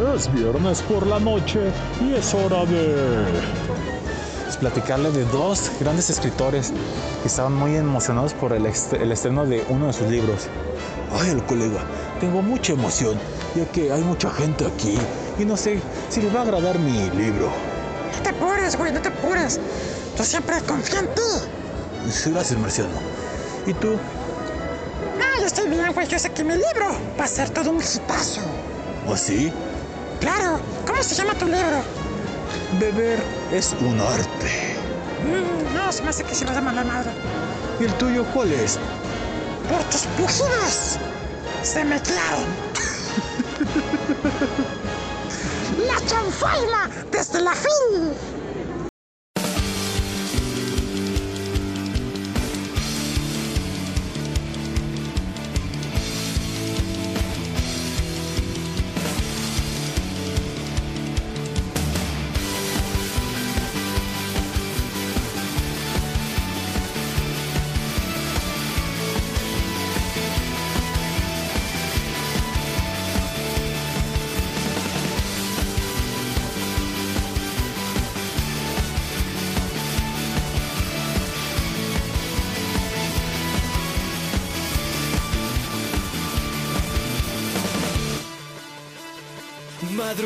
Es viernes por la noche y es hora de... Pues platicarle de dos grandes escritores que estaban muy emocionados por el, est- el estreno de uno de sus libros. Ay, el colega, tengo mucha emoción, ya que hay mucha gente aquí y no sé si les va a agradar mi libro. No te apures, güey, no te apures. Yo siempre confío en ti. Gracias, Marciano. ¿Y tú? No, yo estoy bien, güey. Yo sé que mi libro va a ser todo un hitazo. ¿O sí? Claro. ¿Cómo se llama tu libro? Beber es un arte. Mm, no, se me hace que se vas a mandar madre. ¿Y el tuyo cuál es? Por tus pujidos. Se me clavan. la chanfaina desde la fin.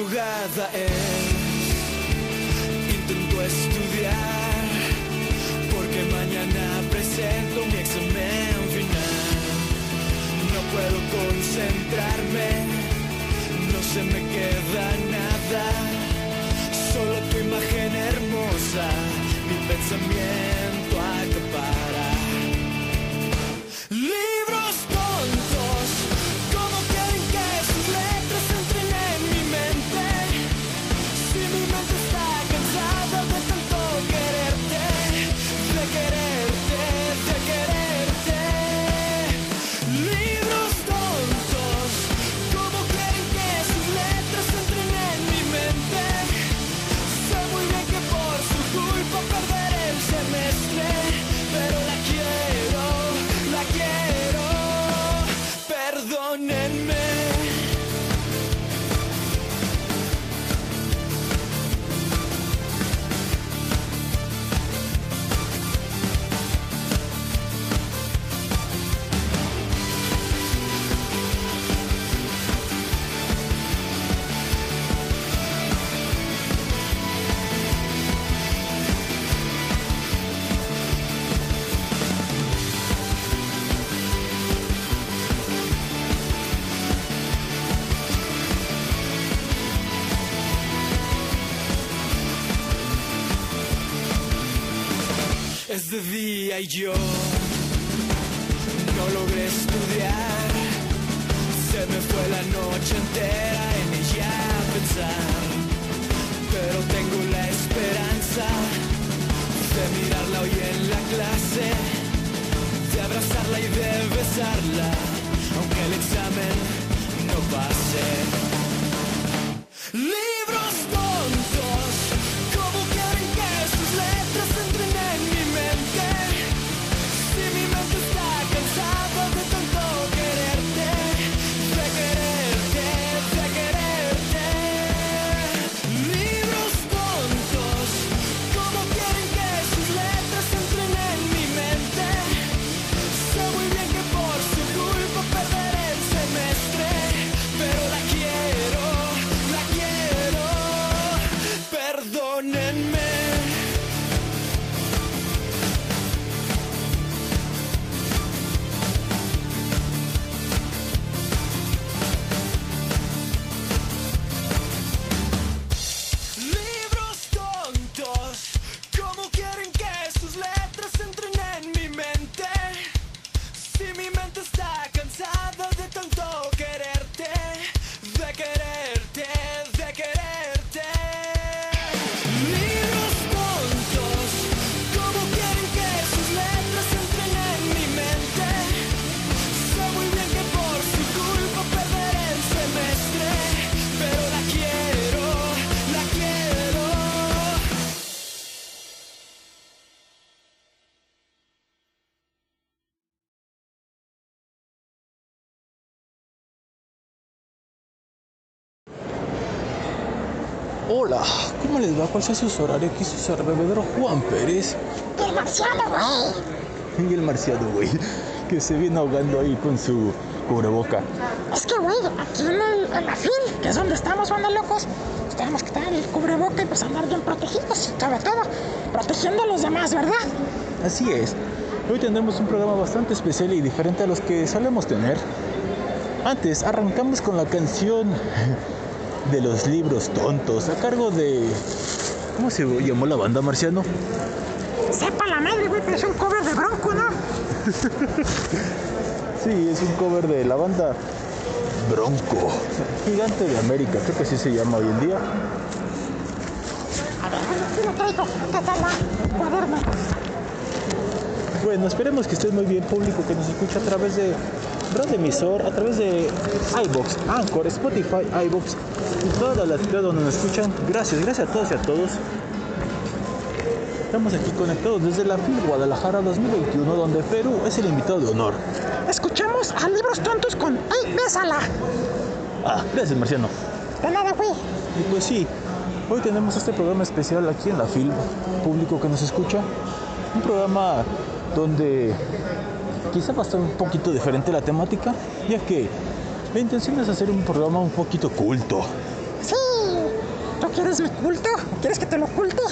Madrugada es, intento estudiar, porque mañana presento mi examen final. No puedo concentrarme, no se me queda nada, solo tu imagen hermosa, mi pensamiento yo Hola, ¿cómo les va? ¿Cuál es su horario? Aquí su bebedero Juan Pérez. El marciano, güey. Y el marciano, güey, que se viene ahogando ahí con su cubreboca. Es que, güey, aquí en, el, en la FIL, que es donde estamos, banda locos, pues tenemos que estar el cubreboca y pues andar bien protegidos, y sobre todo, protegiendo a los demás, ¿verdad? Así es. Hoy tendremos un programa bastante especial y diferente a los que solemos tener. Antes, arrancamos con la canción de los libros tontos a cargo de... ¿Cómo se llamó la banda, Marciano? Sepa la madre, güey, pero es un cover de Bronco, ¿no? Sí, es un cover de la banda Bronco, Gigante de América, creo que así se llama hoy en día. A ver, aquí lo traigo, ¿qué tal la cuaderno? Bueno, esperemos que estés muy bien, público que nos escucha a través de Radio Emisor, a través de iBox, Anchor, Spotify, iBox y todas las ciudades donde nos escuchan. Gracias, gracias a todos y a todos. Estamos aquí conectados desde la FIL Guadalajara 2021, donde Perú es el invitado de honor. Escuchamos a Libros Tontos con ¡Ey, bésala! Ah, gracias, Marciano. De nada, güey. Y pues sí, hoy tenemos este programa especial aquí en la FIL, público que nos escucha. Un programa donde quizá va a estar un poquito diferente la temática, ya que la intención es hacer un programa un poquito culto. Sí. ¿Tú quieres mi culto? ¿Quieres que te lo oculte?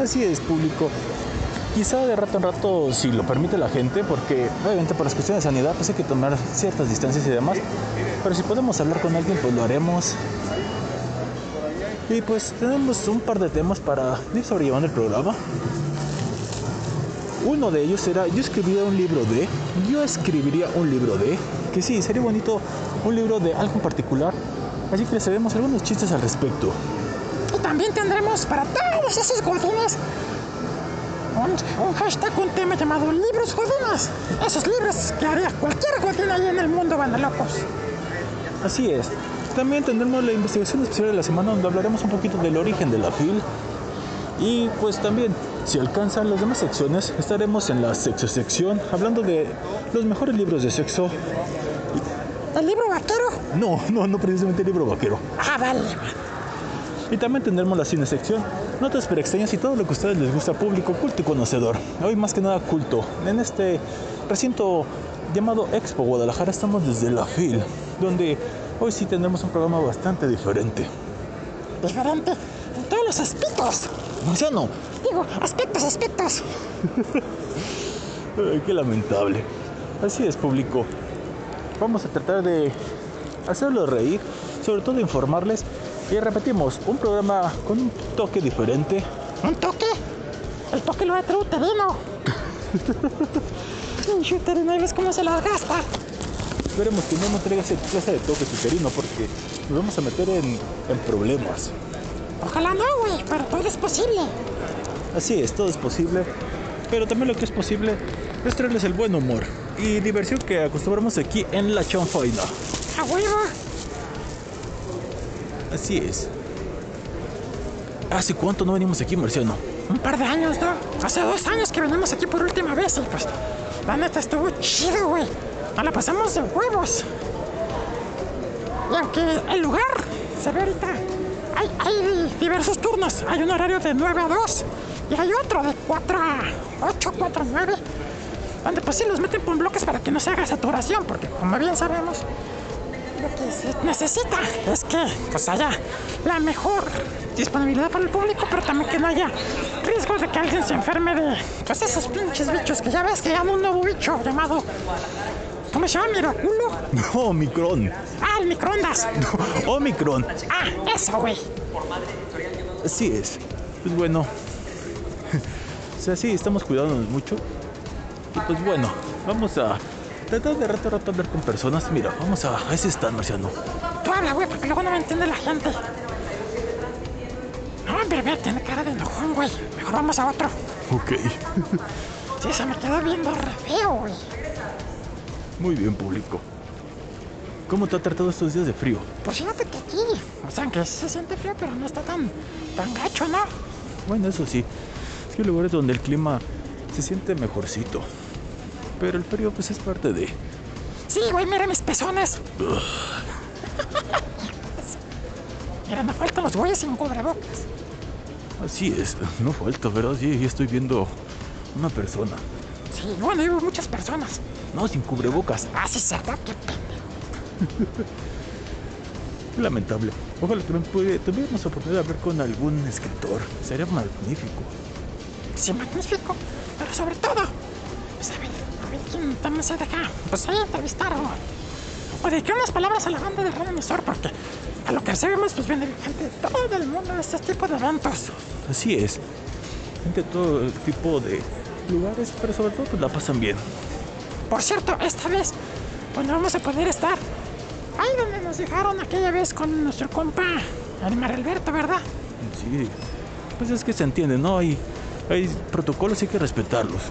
Así es, público. Quizá de rato en rato, si lo permite la gente, porque obviamente por las cuestiones de sanidad, pues hay que tomar ciertas distancias y demás. Pero si podemos hablar con alguien, pues lo haremos. Y pues tenemos un par de temas para ir sobrellevando el programa. Uno de ellos será, yo escribiría un libro de, yo escribiría un libro de, que sí, sería bonito un libro de algo en particular. Así que les haremos algunos chistes al respecto. Y también tendremos para todos esos godines un, un hashtag, un tema llamado Libros Godines. Esos libros que haría cualquier godín ahí en el mundo, van locos. Así es. También tendremos la investigación especial de la semana donde hablaremos un poquito del origen de la FIL. Y pues también, si alcanzan las demás secciones, estaremos en la sexo sección hablando de los mejores libros de sexo. ¿El libro vaquero? No, no, no precisamente el libro vaquero. Ah, vale. Y también tendremos la cine sección, notas extrañas y todo lo que a ustedes les gusta, público, culto y conocedor. Hoy más que nada culto. En este recinto llamado Expo Guadalajara estamos desde la FIL, donde hoy sí tendremos un programa bastante diferente. Diferente en todos los aspectos. Marciano, Digo, aspectos, aspectos. Ay, qué lamentable. Así es, público. Vamos a tratar de hacerlos reír, sobre todo informarles. Y repetimos, un programa con un toque diferente. ¿Un toque? El toque lo va a traer uterino. Pinche uterino, ¿y ves cómo se las gasta? Esperemos que no nos traiga esa clase de toque uterino porque nos vamos a meter en, en problemas. Ojalá no, güey, pero todo es posible. Así es, todo es posible. Pero también lo que es posible es traerles el buen humor y diversión que acostumbramos aquí en la chanfaina. A huevo. Así es. ¿Hace cuánto no venimos aquí, Marciano? Un par de años, ¿no? Hace dos años que venimos aquí por última vez y pues la neta estuvo chido, güey. Nos la pasamos de huevos. Y aunque el lugar se ve ahorita, hay, hay diversos turnos. Hay un horario de 9 a 2 y hay otro de 4 a 8, 4 a 9. Donde pues sí los meten por bloques para que no se haga saturación, porque como bien sabemos, lo que se necesita es que pues haya la mejor disponibilidad para el público, pero también que no haya riesgo de que alguien se enferme de pues esos pinches bichos que ya ves que hay un nuevo bicho llamado ¿cómo se llama? Miraculo. No, Omicron. Ah, el microondas. Omicron. Ah, eso, güey. Así es. Pues bueno. o sea, sí, estamos cuidándonos mucho. Y pues bueno, vamos a tratar de rato a rato hablar con personas. Mira, vamos a, ese stand, Marciano. Tú habla, güey, porque luego no me entiende la gente. No, hombre, ve, tiene cara de enojón, güey. Mejor vamos a otro. Ok. Sí, se me quedó viendo re feo, güey. Muy bien, público. ¿Cómo te ha tratado estos días de frío? Pues fíjate que aquí, o sea, que se siente frío, pero no está tan, tan gacho, ¿no? Bueno, eso sí. Es que hay lugares donde el clima se siente mejorcito. Pero el frío, pues es parte de. Sí, güey, mira mis pezones. Mira, no faltan los güeyes sin cubrebocas. Así es, no falta, ¿verdad? Sí, estoy viendo una persona. Sí, bueno, hay muchas personas. No, sin cubrebocas. Ah, sí, ¿verdad? Qué pendejo. Lamentable. Ojalá puede- tuviéramos oportunidad de hablar con algún escritor. Sería magnífico. Sí, magnífico. Pero sobre todo, pues a a quién también se deja. Pues ahí entrevistar o, o dedicar unas palabras a la banda de Radio Emisor, porque a lo que sabemos, pues viene gente de todo el mundo a este tipo de eventos. Así es. Gente de todo tipo de lugares, pero sobre todo pues la pasan bien. Por cierto, esta vez, pues no vamos a poder estar ahí donde nos dejaron aquella vez con nuestro compa, el Mar Alberto, ¿verdad? Sí. Pues es que se entiende, ¿no? Hay, hay protocolos y hay que respetarlos.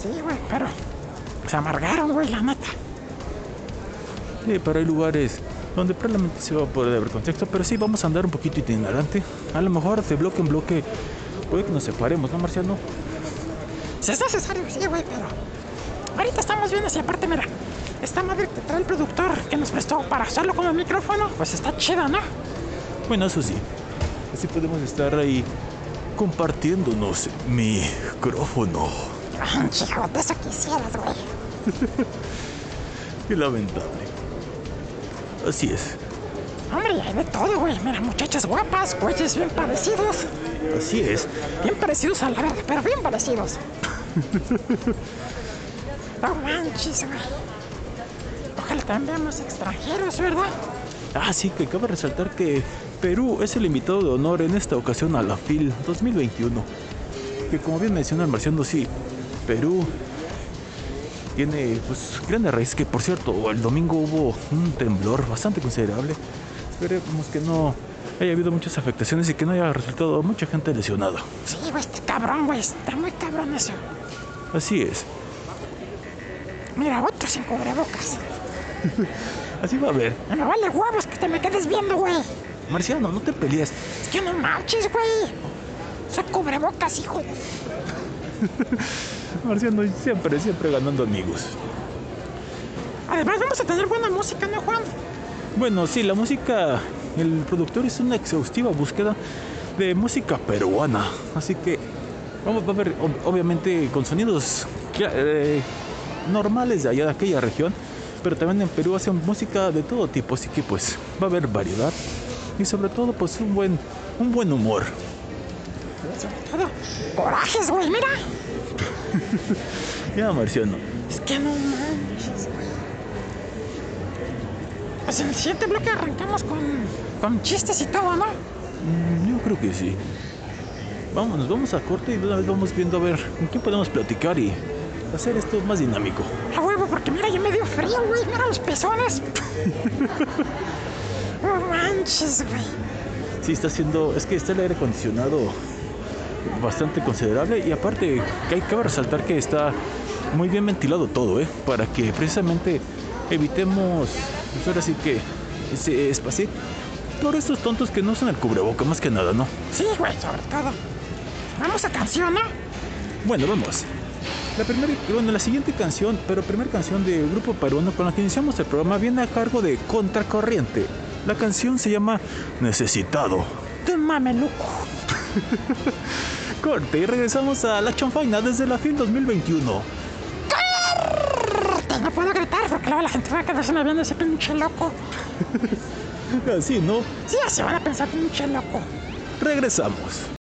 Sí, güey, pero se amargaron, güey, la neta. Sí, pero hay lugares donde probablemente se va a poder ver contexto, pero sí vamos a andar un poquito itinerante. A lo mejor de bloque en bloque puede que nos separemos, ¿no, Marciano? Si es necesario, sí, güey, pero ahorita estamos viendo si aparte, mira, esta madre que trae el productor que nos prestó para usarlo como micrófono, pues está chida, ¿no? Bueno, eso sí. Así podemos estar ahí compartiéndonos micrófono. Ay, chico, de eso quisieras, güey. Qué lamentable. Así es. Hombre, hay de todo, güey. Mira, muchachas guapas, güeyes bien parecidos. Así es. Bien parecidos a la verdad, pero bien parecidos. No manches, güey. Ojalá también veamos extranjeros, ¿verdad? Ah, sí, que cabe resaltar que Perú es el invitado de honor en esta ocasión a la FIL 2021. Que como bien menciona el Marciano, sí, Perú tiene pues grandes raíces. Que por cierto, el domingo hubo un temblor bastante considerable. Esperemos que no haya habido muchas afectaciones y que no haya resultado mucha gente lesionada. Sí, güey, este cabrón, güey. Está muy cabrón eso. Así es. Mira, otro sin cubrebocas. Así va a haber. Me vale huevos que te me quedes viendo, güey. Marciano, no te pelees. Es que no manches, güey. Soy cubrebocas, hijo. Marciano siempre, siempre ganando amigos. Además, vamos a tener buena música, ¿no, Juan? Bueno, sí, la música, el productor hizo una exhaustiva búsqueda de música peruana, así que vamos a ver, ob- obviamente con sonidos eh, normales de allá de aquella región, pero también en Perú hacen música de todo tipo, así que pues va a haber variedad y sobre todo pues un buen, un buen humor. Sobre todo, corajes, güey, mira. Ya, Marciano. Es que no manches, güey. Pues en el siguiente bloque arrancamos con, con chistes y todo, ¿no? Mm, Yo creo que sí. Vámonos, vamos a corte y de una vez vamos viendo a ver con quién podemos platicar y hacer esto más dinámico. A huevo, porque mira, ya me dio frío, güey. Mira los pezones. no manches, güey. Sí, está haciendo. Es que está el aire acondicionado bastante considerable y aparte que hay que resaltar que está muy bien ventilado todo, ¿eh? Para que precisamente evitemos, pues ahora sí que ese espacio. Por estos tontos que no usan el cubreboca, más que nada, ¿no? Sí, güey, sobre todo. Vamos a canción, ¿no? Bueno, vamos. La primera, bueno, la siguiente canción, pero primera canción del grupo peruano con la que iniciamos el programa viene a cargo de Contracorriente. La canción se llama Necesitado. Te mameluco. Corte y regresamos a la chanfaina desde la FIL 2021. Te no puedo gritar porque luego la gente va a quedarse viendo ese pinche loco. Así, ¿no? Sí, así van a pensar pinche loco. Regresamos.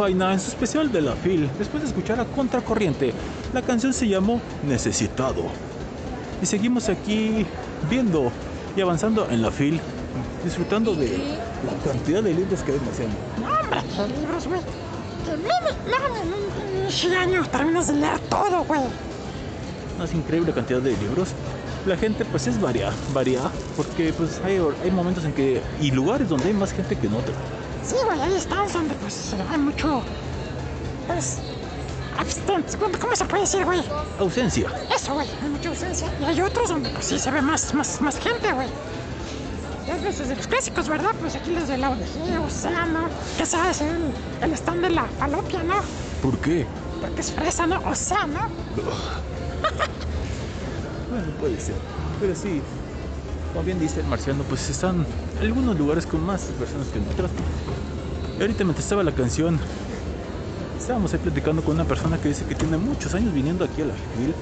Aquí a la chanfaina en su especial de la FIL, después de escuchar a Contracorriente. La canción se llamó Necesitado. Y seguimos aquí viendo y avanzando en la FIL, disfrutando de la cantidad de libros que hay demasiado. No, hombre, libros, güey. En un año terminas de leer todo, güey. Una increíble cantidad de libros. La gente pues es varia, varia, porque pues hay, hay momentos en que, y lugares donde hay más gente que en otros. Sí, güey, hay stands donde pues hay mucho. Pues. Abstent. ¿Cómo se puede decir, güey? Ausencia. Eso, güey, hay mucha ausencia. Y hay otros donde pues sí se ve más, más, más gente, güey. Ves desde los clásicos, ¿verdad? Pues aquí los de la ODG, Océano. Que sabes, el, el stand de la falopia, ¿no? ¿Por qué? Porque es fresa, ¿no? Océano. Bueno, puede ser. Pero sí, como bien dice el marciano, pues están algunos lugares con más personas que en otros. Ahorita mientras estaba la canción, estábamos ahí platicando con una persona que dice que tiene muchos años viniendo aquí a la FIL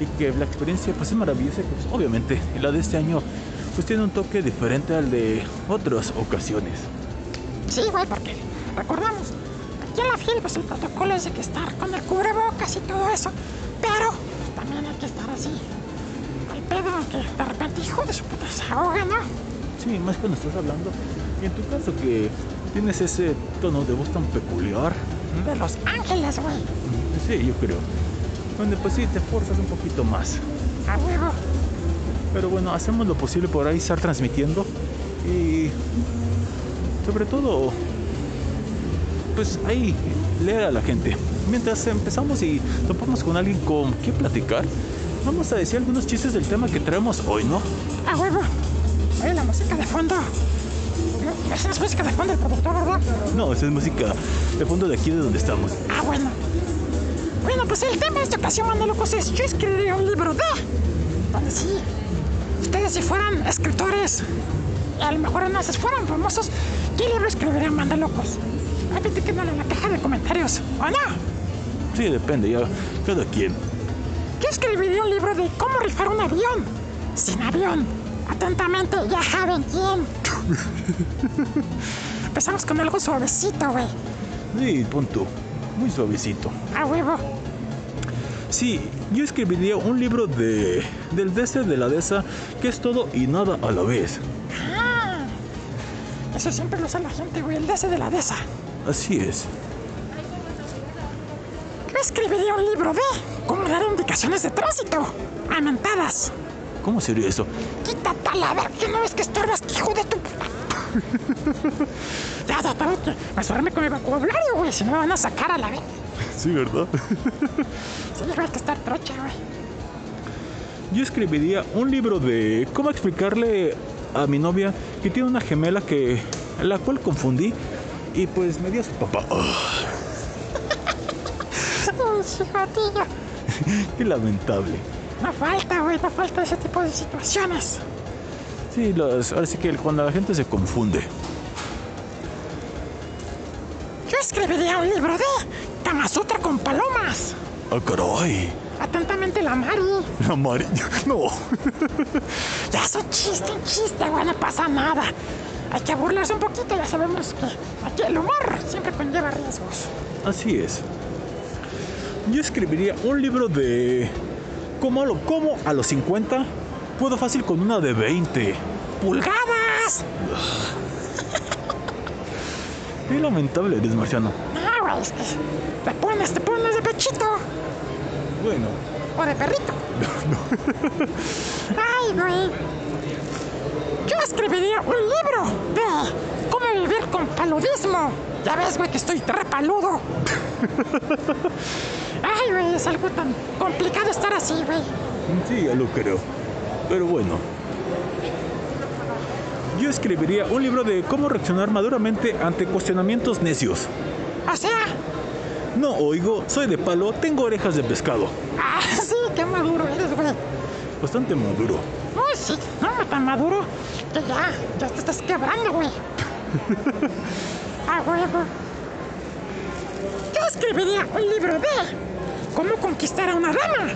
y que la experiencia pues es maravillosa, pues obviamente, la de este año pues tiene un toque diferente al de otras ocasiones. Sí, güey, porque recordamos, aquí en la FIL, pues el protocolo es de que estar con el cubrebocas y todo eso, pero también hay que estar así, al pedo, que de repente, hijo de su puta, se ahoga, ¿no? Sí, más cuando estás hablando. Y en tu caso que tienes ese tono de voz tan peculiar. De Los Ángeles, güey, Sí, yo creo. Donde pues sí, te forzas un poquito más. a huevo. Pero bueno, hacemos lo posible por ahí estar transmitiendo. Y sobre todo, pues ahí leer a la gente. Mientras empezamos y topamos con alguien con qué platicar, vamos a decir algunos chistes del tema que traemos hoy, ¿no? A huevo. Oye, la música de fondo. Esa es música de fondo del productor, ¿verdad? No, esa es música de fondo de aquí de donde estamos. Ah, bueno. Bueno, pues el tema de esta ocasión, mano locos, es yo escribiría un libro de... Donde sí, ustedes si fueran escritores, a lo mejor no si fueran famosos, ¿qué libro escribirían, manda locos? Ahí platíquenmelo en la caja de comentarios, ¿o no? Sí, depende, ya cada quien. Yo escribiría un libro de cómo rifar un avión. Sin avión. Atentamente, ya saben quién. Empezamos con algo suavecito, güey. Sí, punto. Muy suavecito. A huevo. Sí, yo escribiría un libro de del DC de la DESA que es todo y nada a la vez. Ah, eso siempre lo usa la gente, güey. El DC de la DESA. Así es. Yo escribiría un libro de cómo dar indicaciones de tránsito. Amentadas. ¿Cómo sería eso? Quítate a la verga, que no ves que estorbas, hijo de tu ya, ya, que mesurarme con mi vocabulario, güey, si no me van a sacar a la verga. Sí, ¿verdad? Sí, hay que estar trocha, güey. Yo escribiría un libro de cómo explicarle a mi novia que tiene una gemela que la cual confundí y pues me dio a su papá. Chicotillo. Qué lamentable. No falta, güey, no falta ese tipo de situaciones. Sí, los, ahora sí que cuando la gente se confunde. Yo escribiría un libro de Kama Sutra con palomas. ¡Ah, caray! Atentamente la Mari. La Mari. No. Ya es un chiste, un chiste, güey, no pasa nada. Hay que burlarse un poquito, ya sabemos que aquí el humor siempre conlleva riesgos. Así es. Yo escribiría un libro de lo, cómo a los 50 puedo fácil con una de 20. ¡Pulgadas! Qué lamentable eres, Marciano. No, es que te pones, te pones de pechito Bueno, o de perrito. Ay, güey. Yo escribiría un libro de cómo vivir con paludismo. Ya ves, güey, que estoy repaludo. Güey, es algo tan complicado estar así, güey. sí, ya lo creo. Pero bueno. Yo escribiría un libro de cómo reaccionar maduramente ante cuestionamientos necios. O sea, No oigo, soy de palo, tengo orejas de pescado. ah, sí, qué maduro eres, güey. Bastante maduro. Uy, sí, no, tan maduro que ya, ya te estás quebrando, güey. A huevo. Yo escribiría un libro de cómo conquistar a una dama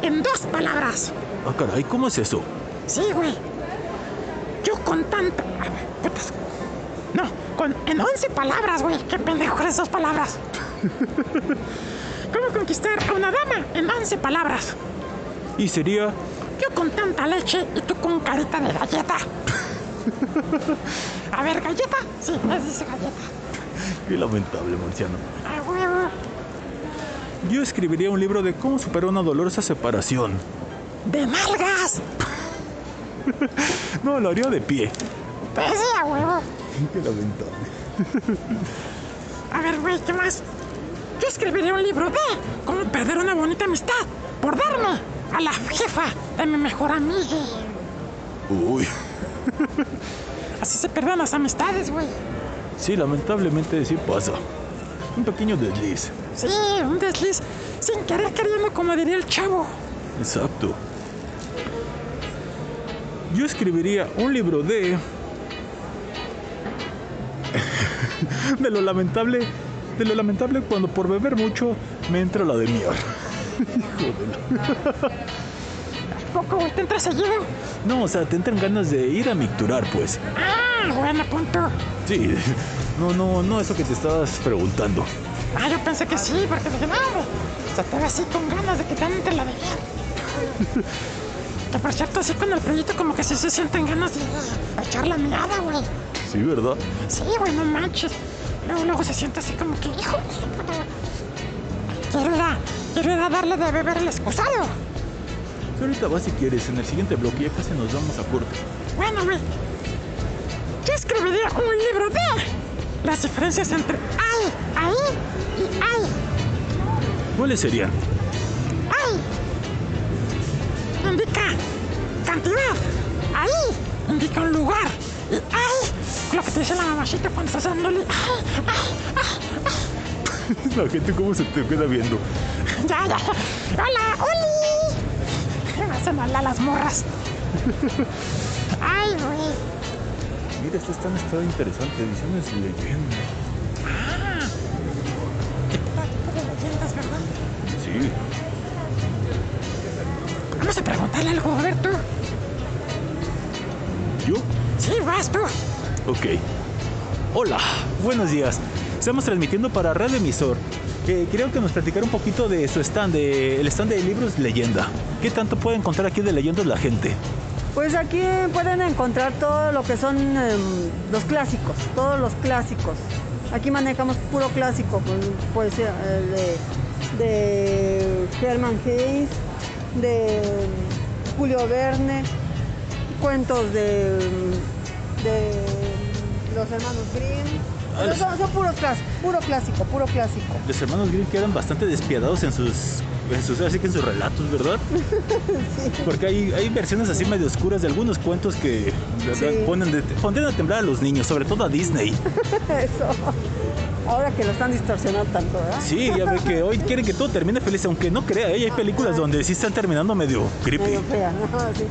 en dos palabras. Ah, caray, ¿cómo es eso? Sí, güey. Yo con tanta... a ver, putas. No, con, en 11 palabras, güey. Qué pendejo esas palabras. ¿Cómo conquistar a una dama en 11 palabras? Y sería, Yo con tanta leche y tú con carita de galleta. A ver, galleta. Sí, me dice galleta. qué lamentable, Marciano. A huevo. Yo escribiría un libro de cómo superar una dolorosa separación. De nalgas. No, lo haría de pie. Pues sí, a huevo. Qué lamentable. A ver, güey, ¿qué más? Yo escribiría un libro de cómo perder una bonita amistad por darme a la jefa de mi mejor amiga. Uy. Así se pierden las amistades, güey. Sí, lamentablemente sí pasa. Un pequeño desliz. Sí, un desliz sin querer queriendo, como diría el chavo. Exacto. Yo escribiría un libro de... de lo lamentable... De lo lamentable cuando por beber mucho me entra la de miar. Poco, güey, te entra seguido. No, o sea, te entran ganas de ir a micturar, pues. Ah, bueno, punto. Sí. No, no, no eso que te estabas preguntando. Ah, yo pensé que sí, porque dije, no, güey. Se te ve así con ganas de que te entre la de Que por cierto, así con el proyecto como que sí se sienten ganas de echar la mirada, güey. Sí, ¿verdad? Sí, güey, no manches. Luego, luego se siente así como que, hijo. Quiero ir a, quiero ir a darle de beber el excusado. Sí, ahorita vas si quieres, en el siguiente bloque ya casi nos vamos a corte. Bueno, güey. Yo escribiría un libro de las diferencias entre ay, ahí y ay, ¿Cuáles serían? ay. Indica cantidad. Ahí indica un lugar. Y ay, lo que te dice la mamacita cuando estás dándole. Ay, ay, ay. La gente cómo se te queda viendo. Ya, ya. Hola, Oli. Me hacen mal a las morras. Ay, güey. Mira, esto está, está interesante. Ediciones leyenda. Ah. Leyendas, ¿verdad? Sí. Vamos a preguntarle algo, a ver tú. ¿Yo? Sí, vas tú. Ok. Hola, buenos días. Estamos transmitiendo para Red Emisor. Que creo que nos platicara un poquito de su stand, de, el stand de libros Leyenda. ¿Qué tanto puede encontrar aquí de leyendas la gente? Pues aquí pueden encontrar todo lo que son em, los clásicos, todos los clásicos. Aquí manejamos puro clásico, pues, eh, de, de Herman Hayes, de Julio Verne, cuentos de, de los hermanos Grimm. Ah, Son, son puros clásicos, puro clásico, puro clásico. Los hermanos Grimm quedan bastante despiadados en sus, sus, así que en sus relatos, ¿verdad? Porque hay, hay versiones así medio oscuras de algunos cuentos que Sí. ponen, de, ponen a temblar a los niños, sobre todo a Disney. Eso. Ahora que lo están distorsionando tanto, ¿verdad? Sí, ya ve que hoy quieren que todo termine feliz, aunque no crea, ¿eh? hay películas donde sí están terminando medio creepy. Medio fea, ¿no? Sí.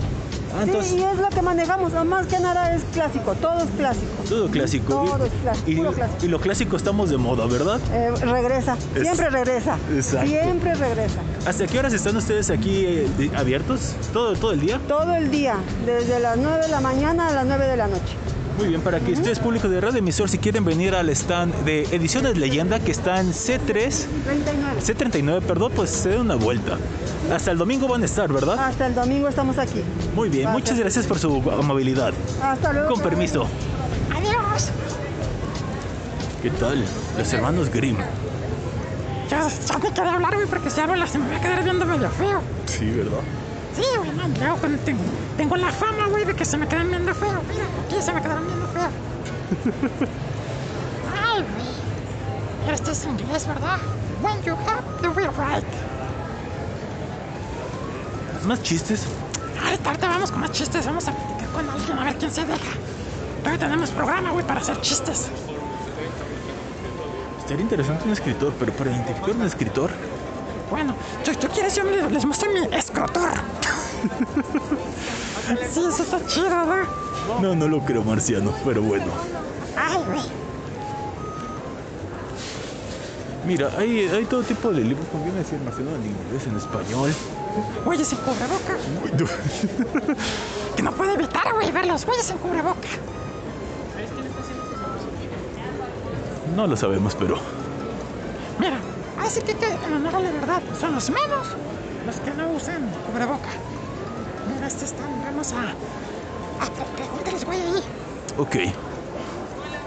Ah, Sí, y es lo que manejamos, más que nada es clásico, todo es clásico. todo clásico. Todo Y- es clásico, y, puro clásico. y lo clásico estamos de moda, ¿verdad? Eh, regresa, Es- siempre regresa. Exacto. Siempre regresa. ¿Hasta qué horas están ustedes aquí eh, abiertos? ¿Todo, ¿Todo el día? Todo el día, desde las 9 de la mañana a las 9 de la noche. Muy bien, para que ustedes, público de Radio Emisor, si quieren venir al stand de Ediciones Leyenda, que está en C3, 39. C39, perdón, pues se den una vuelta. Hasta el domingo van a estar, ¿verdad? Hasta el domingo estamos aquí. Muy bien, Gracias. muchas gracias por su amabilidad. Hasta luego. Con permiso. Adiós. ¿Qué tal? Los hermanos Grimm. Ya, ya me quedé hablar, güey, porque si hablo la se me va a quedar viendo medio feo. Sí, ¿verdad? Sí, güey, no, luego cuando tengo, tengo la fama, güey, de que se me quedan viendo feo. Mira, aquí se me quedaron viendo feo. Ay, güey. Este es inglés, ¿verdad? When you have the will right. Más chistes. Ahorita, ahorita vamos con más chistes. Vamos a platicar con alguien a ver quién se deja. todavía tenemos programa, güey, para hacer chistes. Estaría interesante un escritor, pero para identificar un escritor, Bueno, ¿tú, tú quieres yo les, les muestro mi escrotor? Sí, eso está chido, ¿no? no, no lo creo marciano, pero bueno. Ay, güey. Mira, hay, hay todo tipo de libros, como viene a decir marciano, en inglés, en español. Güeyes sin cubreboca. Que no puede evitar, güey, ver los güeyes sin cubreboca. No lo sabemos, pero Mira, así que, que en honor a la verdad, son los menos los que no usan cubreboca. Están, vamos a... a pre- pregúntales, güey, ahí. Ok.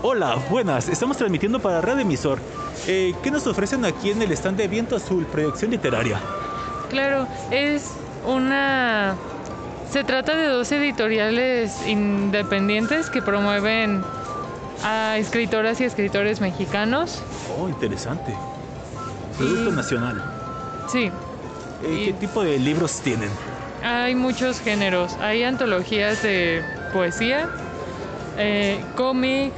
Hola, buenas. Estamos transmitiendo para Red Emisor. Eh, ¿Qué nos ofrecen aquí en el stand de Viento Azul, Proyección Literaria? Claro, es una... Se trata de dos editoriales independientes que promueven a escritoras y escritores mexicanos. Oh, interesante. Producto Y- nacional. Sí, Eh, Y- ¿Qué tipo de libros tienen? Hay muchos géneros. Hay antologías de poesía, eh, cómic,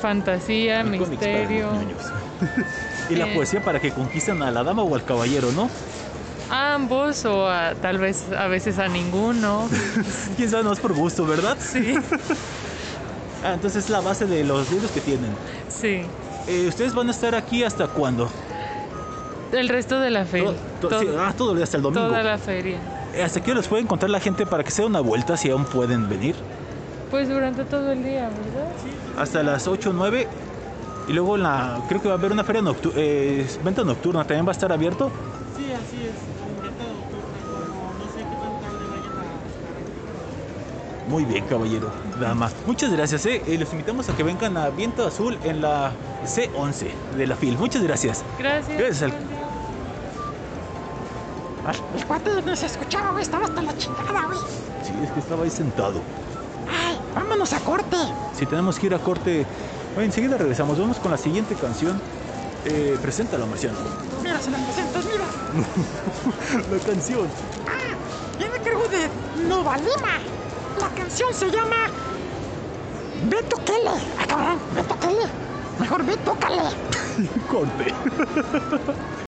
fantasía, Y misterio. y la Eh. poesía para que conquistan a la dama o al caballero, ¿no? A ambos o a- tal vez a veces a ninguno. Quién sabe, no es por gusto, ¿verdad? Sí, Ah, entonces es la base de los libros que tienen. sí. Eh, ¿Ustedes van a estar aquí hasta cuándo? El resto de la feria. To- to- sí, ah, todo el día hasta el domingo. toda la feria. Eh, ¿Hasta qué los puede encontrar la gente para que se den una vuelta si aún pueden venir? Pues durante todo el día, ¿verdad? Hasta las 8 o 9. Y luego la, creo que va a haber una feria nocturna, venta nocturna, también va a estar abierto. Sí, así es. En venta nocturna, como no sé qué tan tarde vayan a. Muy bien, caballero. Nada más. Muchas gracias, eh. Eh, los invitamos a que vengan a Viento Azul en la C11 de la FIL. Muchas gracias. Gracias. Gracias al-. El cuate no se escuchaba, güey, estaba hasta la chingada, güey. Sí, es que estaba ahí sentado. Ay, vámonos a corte. Si tenemos que ir a corte, bueno, enseguida regresamos. Vamos con la siguiente canción. Eh, preséntala, Marciano. Mira, se la presentas, mira. La canción. Ah, viene a cargo de Novalima. La canción se llama Beto Kele. Ah, cabrón, Beto Kele. Mejor ve, tócale. Corte.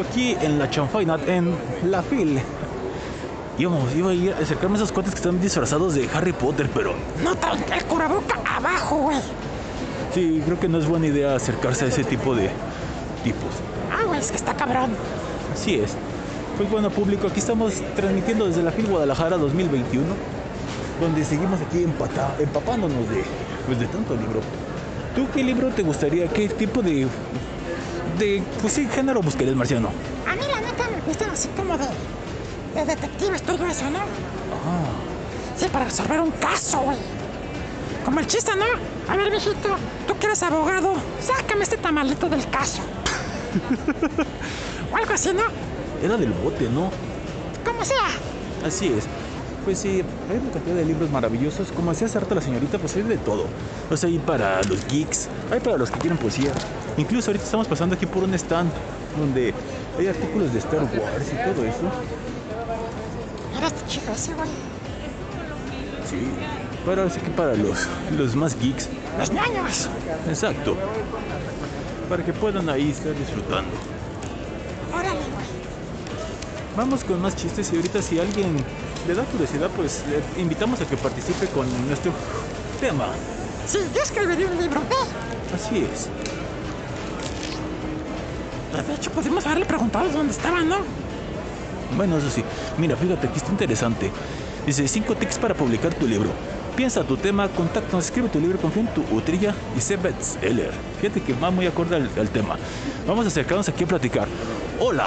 Aquí en la chanfaina, en la fil. Íbamos, iba a ir a acercarme a esos cuates que están disfrazados de Harry Potter, pero No traen el curaboca abajo, güey. sí, creo que no es buena idea acercarse a ese tipo de tipos. Ah, güey, es que está cabrón. Así es. Pues bueno, público, aquí estamos transmitiendo desde la FIL Guadalajara 2021, donde seguimos aquí empata- empapándonos de, pues, de tanto libro. ¿Tú qué libro te gustaría? ¿Qué tipo de, de pues sí, género buscarías, Marciano? A mí, la neta, me gustan así como de, de detectives, todo eso, ¿no? Ah, Sí, para resolver un caso, güey. Como el chiste, ¿no? A ver, viejito, tú que eres abogado, sácame este tamalito del caso. o algo así, ¿no? era del bote, ¿no? Como sea. Así es. Pues sí, hay una cantidad de libros maravillosos. Como decía hace rato la señorita, pues hay de todo. O sea, hay para los geeks, hay para los que quieren poesía. Incluso ahorita estamos pasando aquí por un stand donde hay artículos de Star Wars y todo eso. Mira este chico ese, güey. Sí. Para, así que para los, los más geeks. Los ñaños. Exacto. Para que puedan ahí estar disfrutando. Órale, güey. Vamos con más chistes y ahorita si alguien le da curiosidad, pues le invitamos a que participe con nuestro tema. Sí, yo escribiría un libro de... Así es. De hecho, pudimos haberle preguntado dónde estaba, ¿no? Bueno, eso sí. Mira, fíjate, aquí está interesante. Dice, cinco tips para publicar tu libro. Piensa tu tema, contáctanos, escribe tu libro, confía en tu utrilla y sé bestseller. Fíjate que va muy acorde al, al tema. Vamos a acercarnos aquí a platicar. Hola,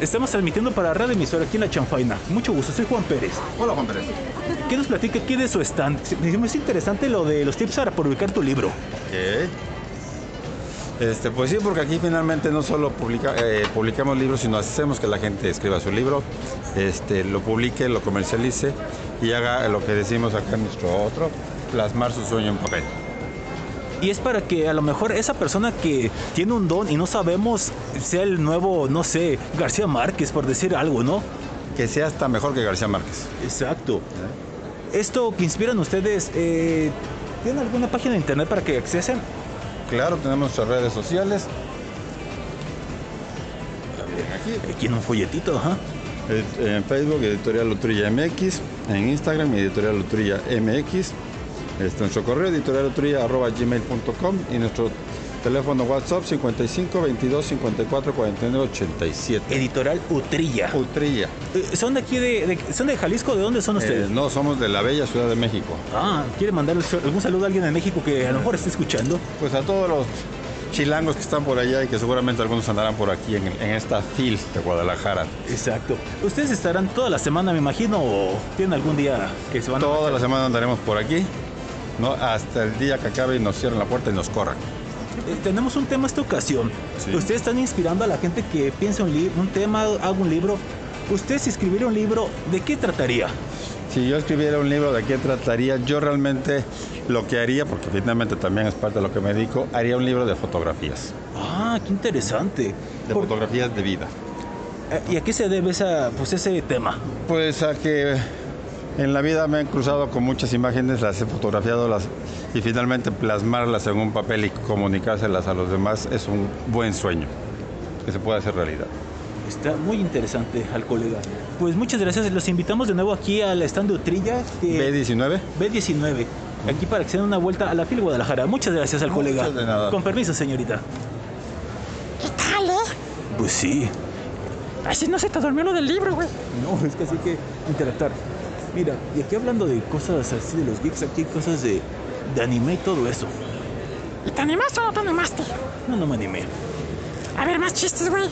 estamos transmitiendo para Radio Emisora aquí en La Chanfaina. Mucho gusto, soy Juan Pérez. Hola Juan Pérez. ¿Qué nos platica aquí de su stand? Es interesante lo de los tips para publicar tu libro. Ok. Este, pues sí, porque aquí finalmente no solo publica- eh, publicamos libros, sino hacemos que la gente escriba su libro, este, lo publique, lo comercialice y haga lo que decimos acá en nuestro otro, plasmar su sueño en papel. Y es para que a lo mejor esa persona que tiene un don y no sabemos sea el nuevo, no sé, García Márquez, por decir algo, ¿no? Que sea hasta mejor que García Márquez. Exacto. Esto que inspiran ustedes, eh, ¿tienen alguna página de internet para que accesen? Claro, tenemos nuestras redes sociales. Aquí. Aquí en un folletito, ajá. Eh, En Facebook, Editorial Lutrilla MX. En Instagram, Editorial Lutrilla MX. Este, nuestro correo, editorialutrulla.gmail.com y nuestro teléfono WhatsApp 55 22 54 49 87. Editorial Utrilla. Utrilla. Eh, ¿Son de aquí de, de- son de Jalisco? ¿De dónde son ustedes? Eh, no, somos de la bella Ciudad de México. Ah, ¿quiere mandar algún saludo a alguien en México que a lo mejor esté escuchando? Pues a todos los chilangos que están por allá y que seguramente algunos andarán por aquí en, en esta FIL de Guadalajara. Exacto. ¿Ustedes estarán toda la semana, me imagino, o tienen algún día que se van a... Toda la semana andaremos por aquí, ¿no? hasta el día que acabe y nos cierren la puerta y nos corran. Eh, tenemos un tema esta ocasión. Sí. Ustedes están inspirando a la gente que piensa un, un tema, haga un libro. Usted si escribiera un libro, ¿de qué trataría? Si yo escribiera un libro de qué trataría, yo realmente lo que haría, porque finalmente también es parte de lo que me dedico, haría un libro de fotografías, Ah, qué interesante. de Por- fotografías de vida. eh, ¿Y a qué se debe esa, pues ese tema? Pues a que en la vida me he cruzado con muchas imágenes, las he fotografiado las, y finalmente plasmarlas en un papel y comunicárselas a los demás es un buen sueño que se puede hacer realidad. Está muy interesante al colega. Pues muchas gracias. Los invitamos de nuevo aquí al stand de Utrilla. que- B19. B19. Aquí para que se den una vuelta a la FIL Guadalajara. Muchas gracias al colega. Muchas de nada. Con permiso, señorita. ¿Qué tal, eh? Pues sí. Así no se te durmió lo del libro, güey. No, es que así que interactuar. Mira, y aquí hablando de cosas así de los geeks, aquí hay cosas de, de anime y todo eso. ¿Y te animaste o no te animaste? No, no me animé. A ver, más chistes, güey.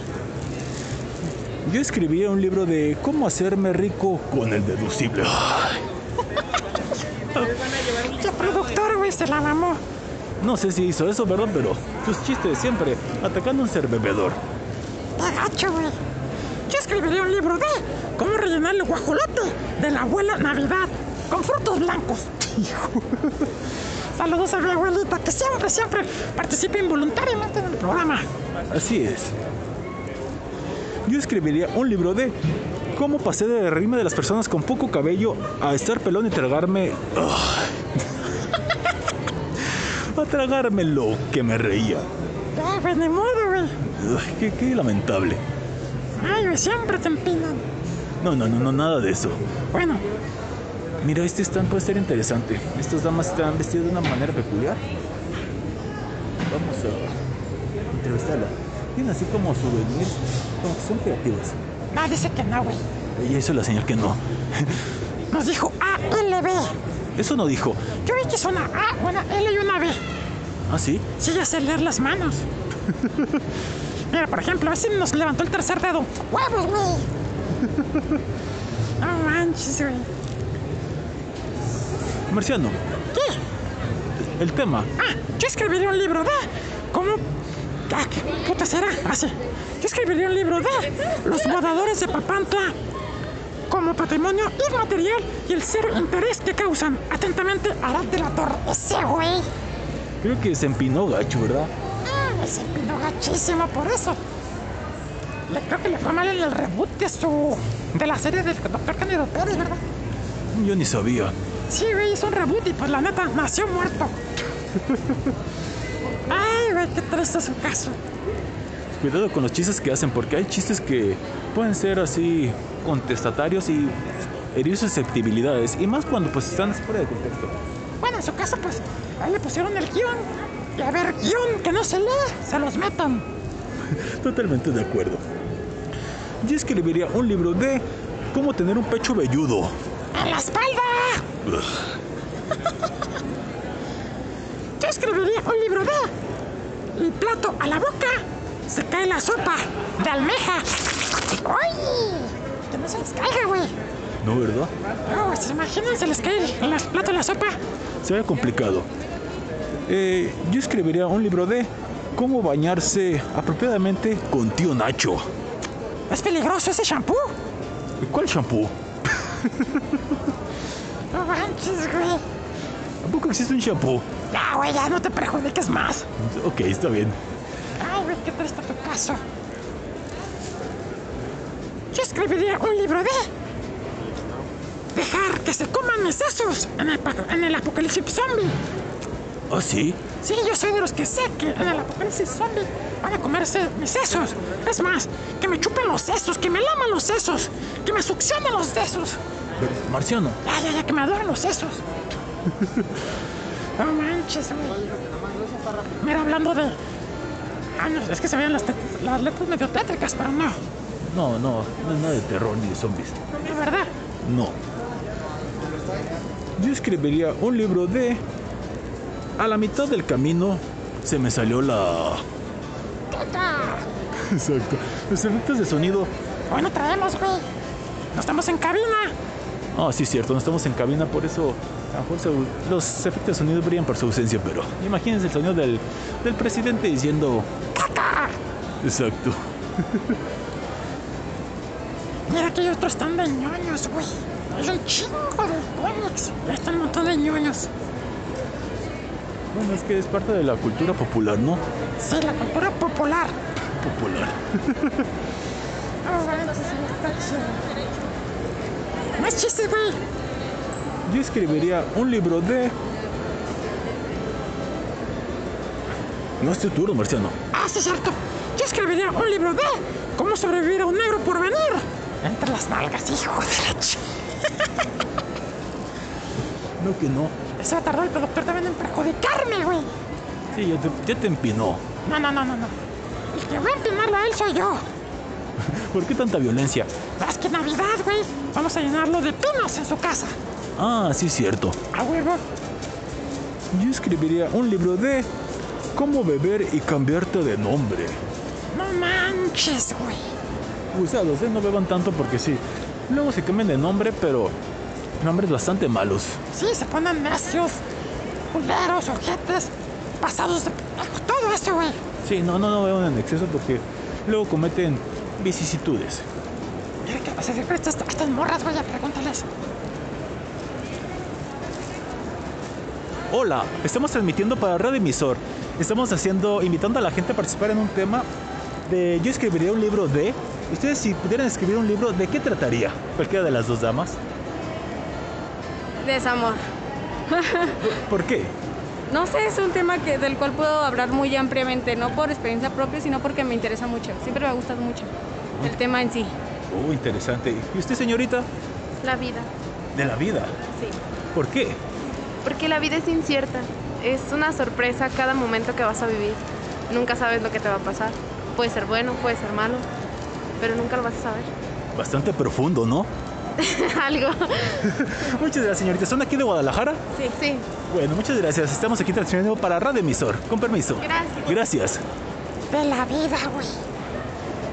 Yo escribí un libro de cómo hacerme rico con el deducible. ¿Qué productor, güey? Se la mamó. no sé si hizo eso, ¿verdad? Pero sus chistes siempre atacando a un ser bebedor. Qué gacho, güey. Yo escribiría un libro de cómo rellenar el guajolote de la abuela Navidad con frutos blancos. Saludos a mi abuelita que siempre, siempre participa involuntariamente en el programa. Así es. Yo escribiría un libro de ¿Cómo pasé de reírme de las personas con poco cabello a estar pelón y tragarme... a tragarme lo que me reía? Ya, pues ni modo, güey. Ay, qué, qué lamentable. Ay, siempre te empinan. No, no, no, no, nada de eso. Bueno, Mira, este stand puede ser interesante. Estas damas están vestidas de una manera peculiar. Vamos a entrevistarla. Tienen así como souvenirs, como que son creativas. no, dice que no, güey. Ella hizo la señal que no. Nos dijo ALB. Eso no dijo. Yo vi que es una A, una L y una B. ¿Ah, sí? Sí, ya sé leer las manos. Mira, por ejemplo, a ver si nos levantó el tercer dedo. ¡Huevos, güey! No manches, güey. Marciano, ¿Qué? el tema. Ah, yo escribiría un libro de... ¿Cómo? Ah, ¿Qué puta será? Así. Yo escribiría un libro de Los Bodadores de Papantla como patrimonio inmaterial y el cero interés que causan. Atentamente, Arad de la Torre. Ese güey. Creo que se empinó gacho, ¿verdad? Se empinó gachísimo por eso. Le, creo que le fue mal en el reboot de su... de la serie del Doctor Cándido Pérez, ¿verdad? Yo ni sabía. Sí, güey, hizo un reboot y pues la neta nació muerto. Ay, güey, qué triste su caso. Cuidado con los chistes que hacen, porque hay chistes que pueden ser así contestatarios y herir susceptibilidades. Y más cuando pues están fuera de contexto. Bueno, en su caso, pues, ahí le pusieron el guion. Y a ver, guion que no se lee, se los metan. Totalmente de acuerdo. Yo escribiría un libro de cómo tener un pecho velludo. ¡En la espalda! Yo escribiría un libro de el plato a la boca. Se cae la sopa de almeja. ¡Ay! Que no se les caiga, güey. ¿No, verdad? No, ¿se imaginan? Se les cae el el plato a la sopa. Se ve complicado. Eh, yo escribiría un libro de cómo bañarse apropiadamente con tío Nacho. ¿Es peligroso ese shampoo? ¿Cuál shampoo? No manches, güey. ¿A poco existe un shampoo? Ya, güey, ya no te perjudiques más. Ok, está bien. Ay, güey, qué triste tu caso. Yo escribiría un libro de... Dejar que se coman mis sesos en el, en el apocalipsis zombie. ¿Ah, sí? Sí, yo soy de los que sé que en el apocalipsis zombie van a comerse mis sesos. Es más, que me chupen los sesos, que me laman los sesos, que me succionen los sesos. Marciano, Ya, ya, ya, que me adoren los sesos. No manches, güey. Mira, hablando de... Ah, no, es que se veían las, las letras medio tétricas, pero no. no, no, no es nada de terror ni de zombies. De verdad. No. Yo escribiría un libro de... A la mitad del camino se me salió la... Exacto. Los efectos de sonido. Hoy no traemos, güey. No estamos en cabina. Ah, sí, cierto, no estamos en cabina, por eso a lo mejor los efectos de sonido brillan por su ausencia, pero imagínense el sonido del, del presidente diciendo... ¡Caca! Exacto. Mira que hay otros están de ñoños, güey. Hay un chingo de cómics. Ahí están un montón de ñoños. Bueno, es que es parte de la cultura popular, ¿no? Sí, la cultura popular. Popular. Más chistes, güey. Yo escribiría un libro de... No es tu turno, Marciano. Ah, sí, es cierto. Yo escribiría un libro de cómo sobrevivir a un negro por venir. Entre las nalgas, hijo de la ch... No que no. Eso va a tardar el productor también en perjudicarme, güey. Sí, ya te, ya te empinó. No, no, no, no, no. El que va a empinarlo a él soy yo. ¿Por qué tanta violencia? Es que Navidad, güey. Vamos a llenarlo de pinos en su casa. Ah, sí, cierto. A huevo. Yo escribiría un libro de cómo beber y cambiarte de nombre. No manches, güey. Usados, ¿eh? No beban tanto porque sí. Luego se cambian de nombre, pero nombres bastante malos. Sí, se ponen necios, culeros, ojetes, pasados de... Todo eso, güey. Sí, no, no, no beban en exceso porque luego cometen vicisitudes. Mira que vas a decir, estas, estas morras, güey, pregúntales. Hola, estamos transmitiendo para Radio Emisor. Estamos haciendo, invitando a la gente a participar en un tema de. Yo escribiría un libro de Ustedes si pudieran escribir un libro, ¿de qué trataría? Cualquiera de las dos damas. Desamor. ¿Por qué? No sé, es un tema que, del cual puedo hablar muy ampliamente, no por experiencia propia, sino porque me interesa mucho. Siempre me ha gustado mucho el tema en sí. Oh, interesante. ¿Y usted, señorita? La vida, De la vida. sí. ¿Por qué? Porque la vida es incierta. Es una sorpresa cada momento que vas a vivir. Nunca sabes lo que te va a pasar. Puede ser bueno, puede ser malo, pero nunca lo vas a saber. Bastante profundo, ¿no? Algo. Muchas gracias, señorita. ¿Son aquí de Guadalajara? Sí. Sí. Bueno, muchas gracias. Estamos aquí transmitiendo para Radio Emisor. Con permiso. Gracias. Gracias. De la vida, güey.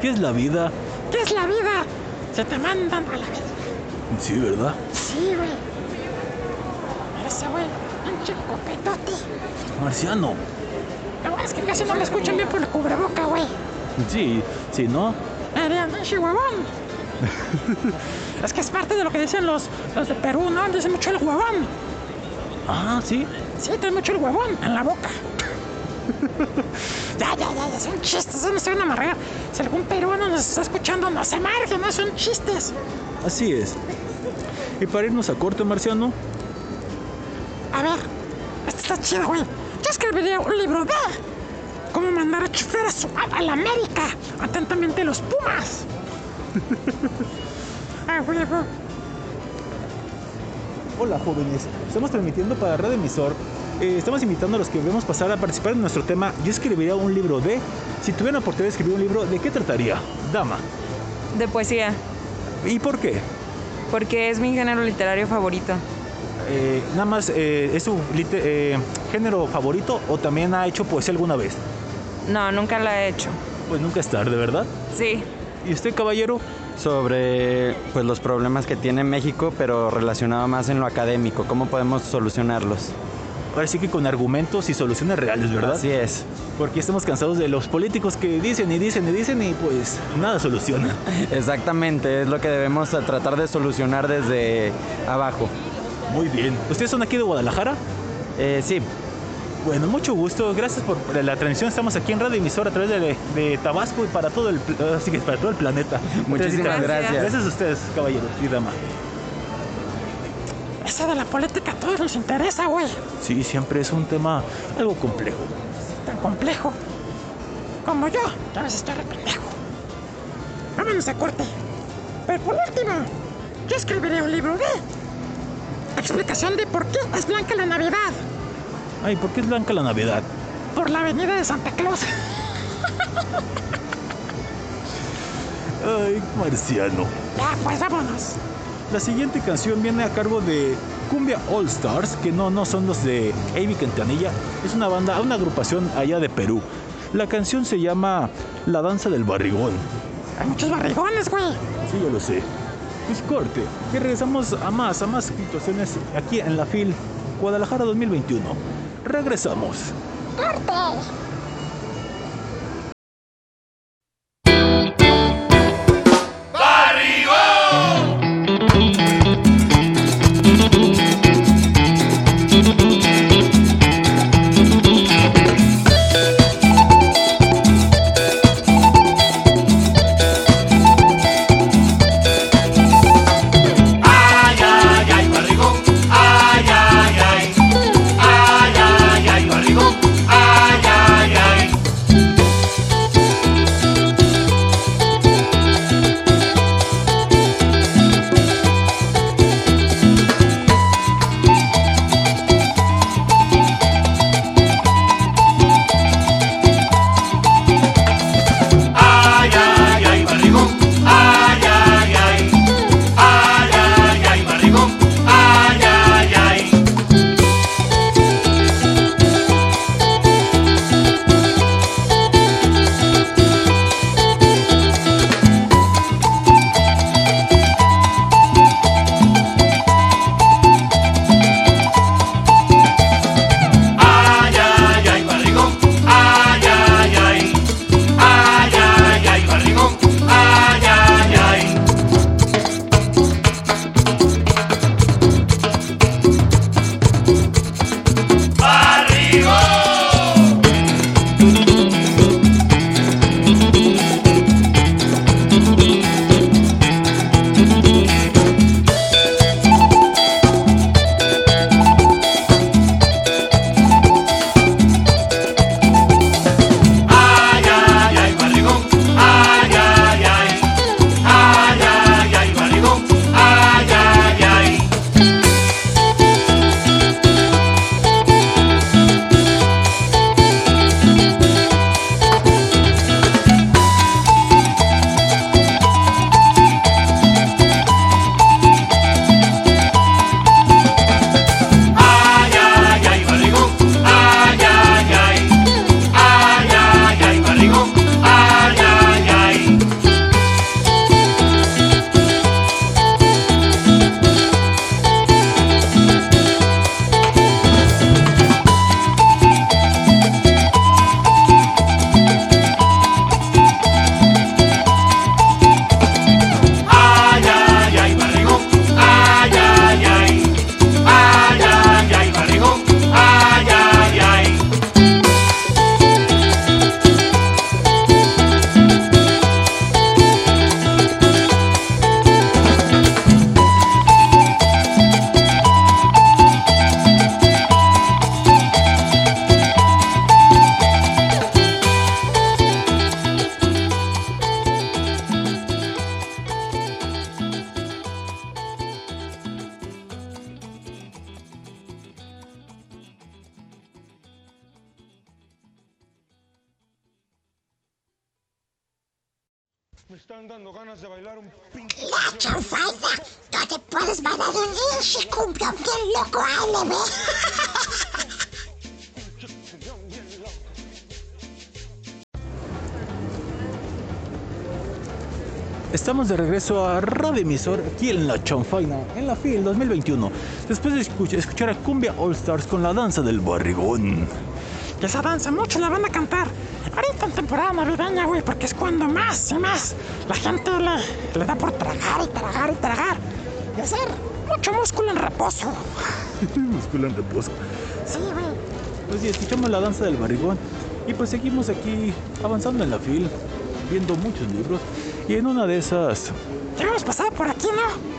¿Qué es la vida? ¿Qué es la vida? Se te mandan a la vida. Sí, ¿verdad? Sí, güey. Mira ese güey, pinche copetote. Marciano. Lo bueno es que casi no me escuchan bien por el cubreboca, güey. Sí, sí, ¿no? Eres pinche huevón. es que es parte de lo que dicen los, los de Perú, ¿no? Dicen mucho el huevón. Ah, sí. Sí, trae mucho el huevón en la boca. ya, ya, ya, ya, son chistes, no estoy una amarrera. Si algún peruano nos está escuchando, no se marque, no son chistes. Así es. Y para irnos a corte, Marciano, A ver, esto está chido, güey. Yo escribiría un libro de cómo mandar a chofer a, su, a la América. Atentamente los Pumas. ah. Hola jóvenes, estamos transmitiendo para Radio Emisor. Eh, estamos invitando a los que vemos pasar a participar en nuestro tema. Yo escribiría un libro de... Si tuviera la oportunidad de escribir un libro, ¿de qué trataría? Dama. De poesía, ¿Y por qué? porque es mi género literario favorito. Eh, nada más, eh, ¿es su género favorito o también ha hecho poesía alguna vez? No, nunca la he hecho. Pues nunca es tarde, ¿verdad? Sí. ¿Y usted, caballero? Sobre pues los problemas que tiene México, pero relacionado más en lo académico, cómo podemos solucionarlos. Ahora sí que con argumentos y soluciones reales, ¿verdad? Así es. Porque estamos cansados de los políticos que dicen y dicen y dicen y pues nada soluciona. Exactamente, es lo que debemos tratar de solucionar desde abajo. Muy bien. ¿Ustedes son aquí de Guadalajara? Eh, sí. Bueno, mucho gusto. Gracias por la transmisión. Estamos aquí en Radio Emisora a través de, de Tabasco y para todo el pl- así que para todo el planeta. Muchísimas gracias. Gracias a ustedes, caballero y dama. Ese de la política a todos nos interesa, güey. Sí, siempre es un tema algo complejo. Tan complejo. Como yo, que a veces estoy re pendejo. Vámonos a corte. Pero por último, yo escribiré un libro de explicación de por qué es blanca la Navidad. Ay, ¿por qué es blanca la Navidad? Por la avenida de Santa Claus. Ay, marciano. Ya, pues vámonos. La siguiente canción viene a cargo de Cumbia All Stars, que no, no son los de Amy Quintanilla, es una banda, una agrupación allá de Perú. La canción se llama La Danza del Barrigón. Hay muchos barrigones, güey. Sí, yo lo sé. Pues corte, y regresamos a más, a más situaciones aquí en la FIL Guadalajara 2021. Regresamos. Estamos de regreso a Radio Emisor, aquí en La Chonfaina, en la FIL 2021. Después de escuch- escuchar a Cumbia All Stars con la danza del barrigón. Que esa danza mucho la van a cantar. Ahorita en temporada navideña, güey, porque es cuando más y más la gente le, le da por tragar y tragar y tragar. Y hacer mucho músculo en reposo. Músculo en reposo. Sí, güey. Pues sí, escuchamos la danza del barrigón. Y pues seguimos aquí avanzando en la FIL, viendo muchos libros. Y en una de esas, Ya hemos pasado por aquí, ¿no?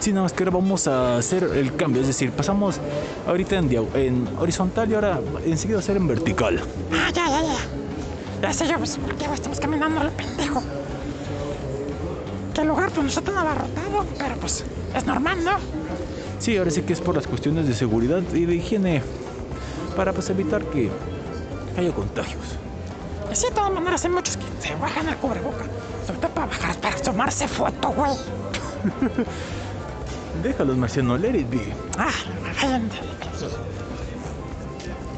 sí, nada más que ahora vamos a hacer el cambio. Es decir, pasamos ahorita en, en horizontal y ahora enseguida hacer en vertical. Ah, ya, ya, ya. Ya sé yo, pues, ¿por qué estamos caminando al pendejo? Que el lugar pues no está tan abarrotado, pero pues es normal, ¿no? Sí, ahora sí que es por las cuestiones de seguridad y de higiene para pues evitar que haya contagios. Y sí, de todas maneras hay muchos que se bajan el cubreboca. Todo para bajar, para tomarse foto, güey. Déjalos, Marciano, let it be. Ah.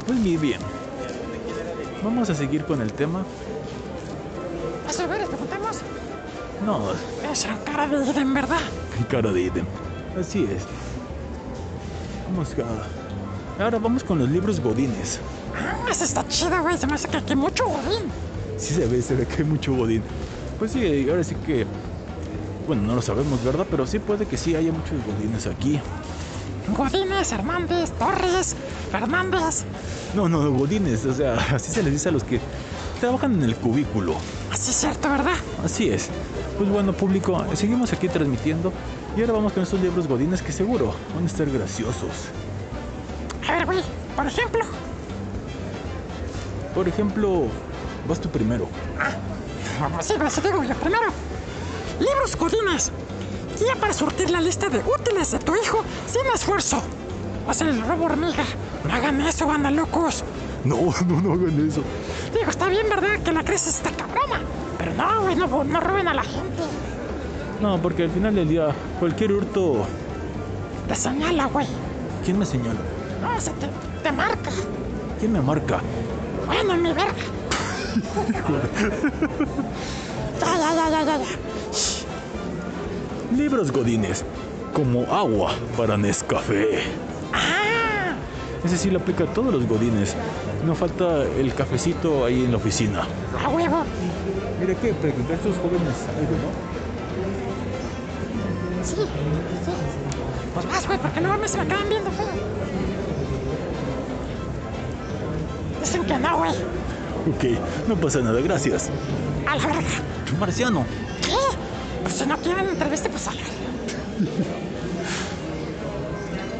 Pues muy bien. Vamos a seguir con el tema. ¿Vas a ver? ¿Les preguntamos? No, Es la cara de Eden, ¿verdad? cara de idem. Así es. Vamos a... Ahora vamos con los libros godines. Ah, esa está chida, güey. Se me hace que aquí mucho godín. Sí se ve, se ve que hay mucho godín. Pues sí, ahora sí que... Bueno, no lo sabemos, ¿verdad? Pero sí puede que sí haya muchos godines aquí. Godínez, Hernández, Torres, Fernández. No, no, godines, o sea, así se les dice a los que trabajan en el cubículo. Así es cierto, ¿verdad? Así es. Pues bueno, público, seguimos aquí transmitiendo y ahora vamos con estos libros godines que seguro van a estar graciosos. A ver, güey, por ejemplo. Por ejemplo, vas tú primero. Sí, pues digo yo primero. Libros godines. Guía para surtir la lista de útiles de tu hijo sin esfuerzo. Hacen el robo hormiga. No hagan eso, banda locos. No, no, no hagan eso. Digo, está bien, ¿verdad? Que la crisis está cabrona. Pero no, güey, no, no roben a la gente. No, porque al final del día, cualquier hurto. Te señala, güey. ¿Quién me señala? No, se te, te marca. ¿Quién me marca? Bueno, mi verga. Libros godines, como agua para Nescafé. Ah, Ese sí lo aplica a todos los godines. No falta el cafecito ahí en la oficina. a huevo. Mire, ¿qué? Preguntar a estos jóvenes algo, ¿no? Sí, sí. Pues vas, güey, porque a mí se me quedan viendo feo. Dicen que no, güey. Ok, no pasa nada, gracias. A la verga. Marciano, ¿Qué? Pues si no quieren entrevista, pues salgan.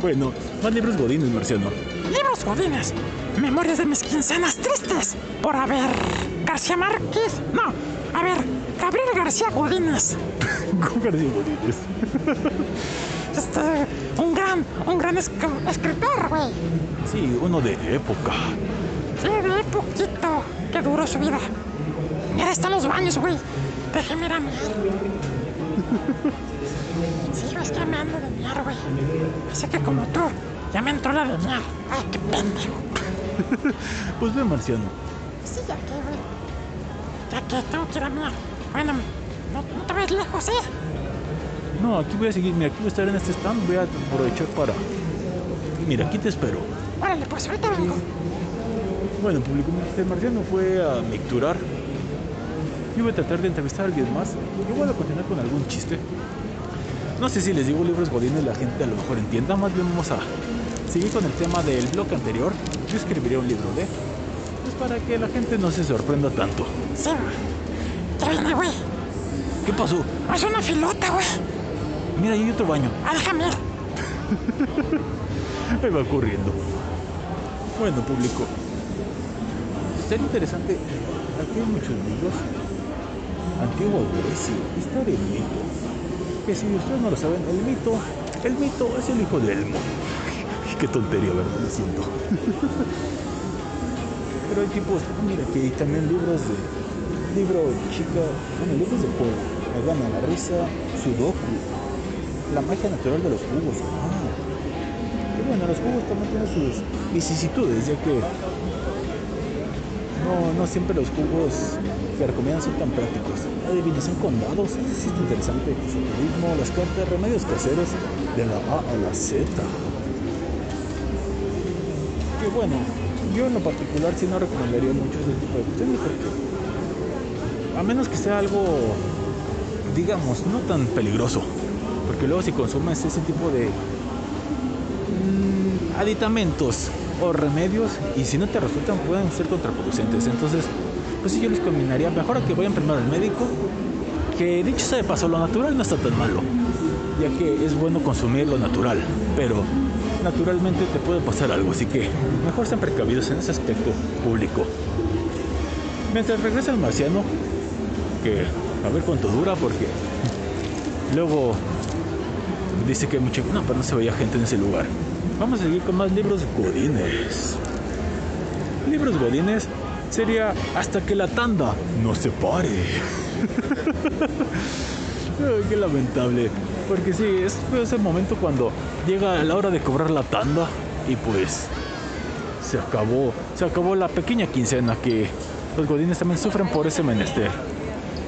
bueno, más libros godines, Marciano. Libros godines. Memorias de mis quincenas tristes. Por haber García Márquez. No, a ver, Gabriel García Godínez. García Godínez. Este, un gran, un gran esc- escritor, güey. Sí, uno de época. De poquito que duró su vida. Mira, están los baños, güey. Déjeme ir a miar. Sí, es que me ando de miar, güey. Así que como tú, ya me entró la de miar. Ay, qué pendejo. Pues ve, Marciano. Sí, ya que, güey. Ya que tengo que ir a miar. Bueno, no, no te ves lejos, ¿eh? No, aquí voy a seguir. Mira, aquí voy a estar en este stand. Voy a aprovechar para. Mira, aquí te espero. Órale, pues ahorita vengo. Bueno, público, el Marciano fue a micturar. Yo voy a tratar de entrevistar a alguien más. Yo voy a continuar con algún chiste. No sé si les digo libros godines, la gente a lo mejor entienda. Más bien vamos a seguir con el tema del bloque anterior. Yo escribiré un libro de. Pues para que la gente no se sorprenda tanto. Sí, güey. Ya viene, güey. ¿Qué pasó? Es una filota, güey. Mira, ahí hay otro baño. Ah, déjame ir. Ahí va corriendo. Bueno, público. Sería interesante. Aquí hay muchos libros. Antigua Grecia, historia y mito. Que si ustedes no lo saben, el mito, el mito es el hijo de Elmo. Qué tontería, ¿verdad? Lo siento. Pero hay tipos, mira, que hay también libros de Libro chica, bueno, libros de juego. Me gana la risa, Sudoku. La magia natural de los jugos. Ah. Y bueno, los jugos también tienen sus vicisitudes, ya que no, siempre los jugos que recomiendan son tan prácticos. Adivinación con dados, está interesante. Esoterismo, las cartas, remedios caseros de la A a la Z. Que bueno, yo en lo particular sí no recomendaría mucho ese tipo de cuestiones porque a menos que sea algo, digamos, no tan peligroso. Porque luego si consumes ese tipo de mm, aditamentos o remedios y si no te resultan pueden ser contraproducentes. Entonces, pues sí yo les combinaría mejor a que vayan primero al médico, que dicho sea de paso, lo natural no está tan malo, ya que es bueno consumir lo natural, pero naturalmente te puede pasar algo, así que mejor sean precavidos en ese aspecto público. Mientras regresa el marciano, que a ver cuánto dura porque luego dice que hay mucha... No, pero no se veía gente en ese lugar. Vamos a seguir con más libros godines. Libros godines sería hasta que la tanda no se pare. Qué lamentable. Porque sí, es ese momento cuando llega la hora de cobrar la tanda y pues se acabó, se acabó la pequeña quincena que los godines también sufren por ese menester.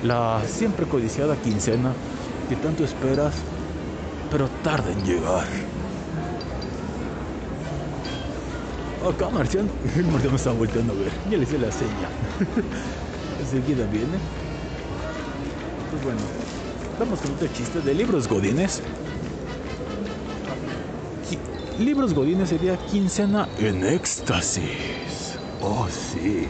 La siempre codiciada quincena que tanto esperas, pero tarda en llegar. Acá Marciano, el Marciano está volteando a ver, ya le hice la seña. Enseguida viene. Pues bueno, vamos con otro chiste de libros godines. Libros godines sería quincena en éxtasis. Oh, sí.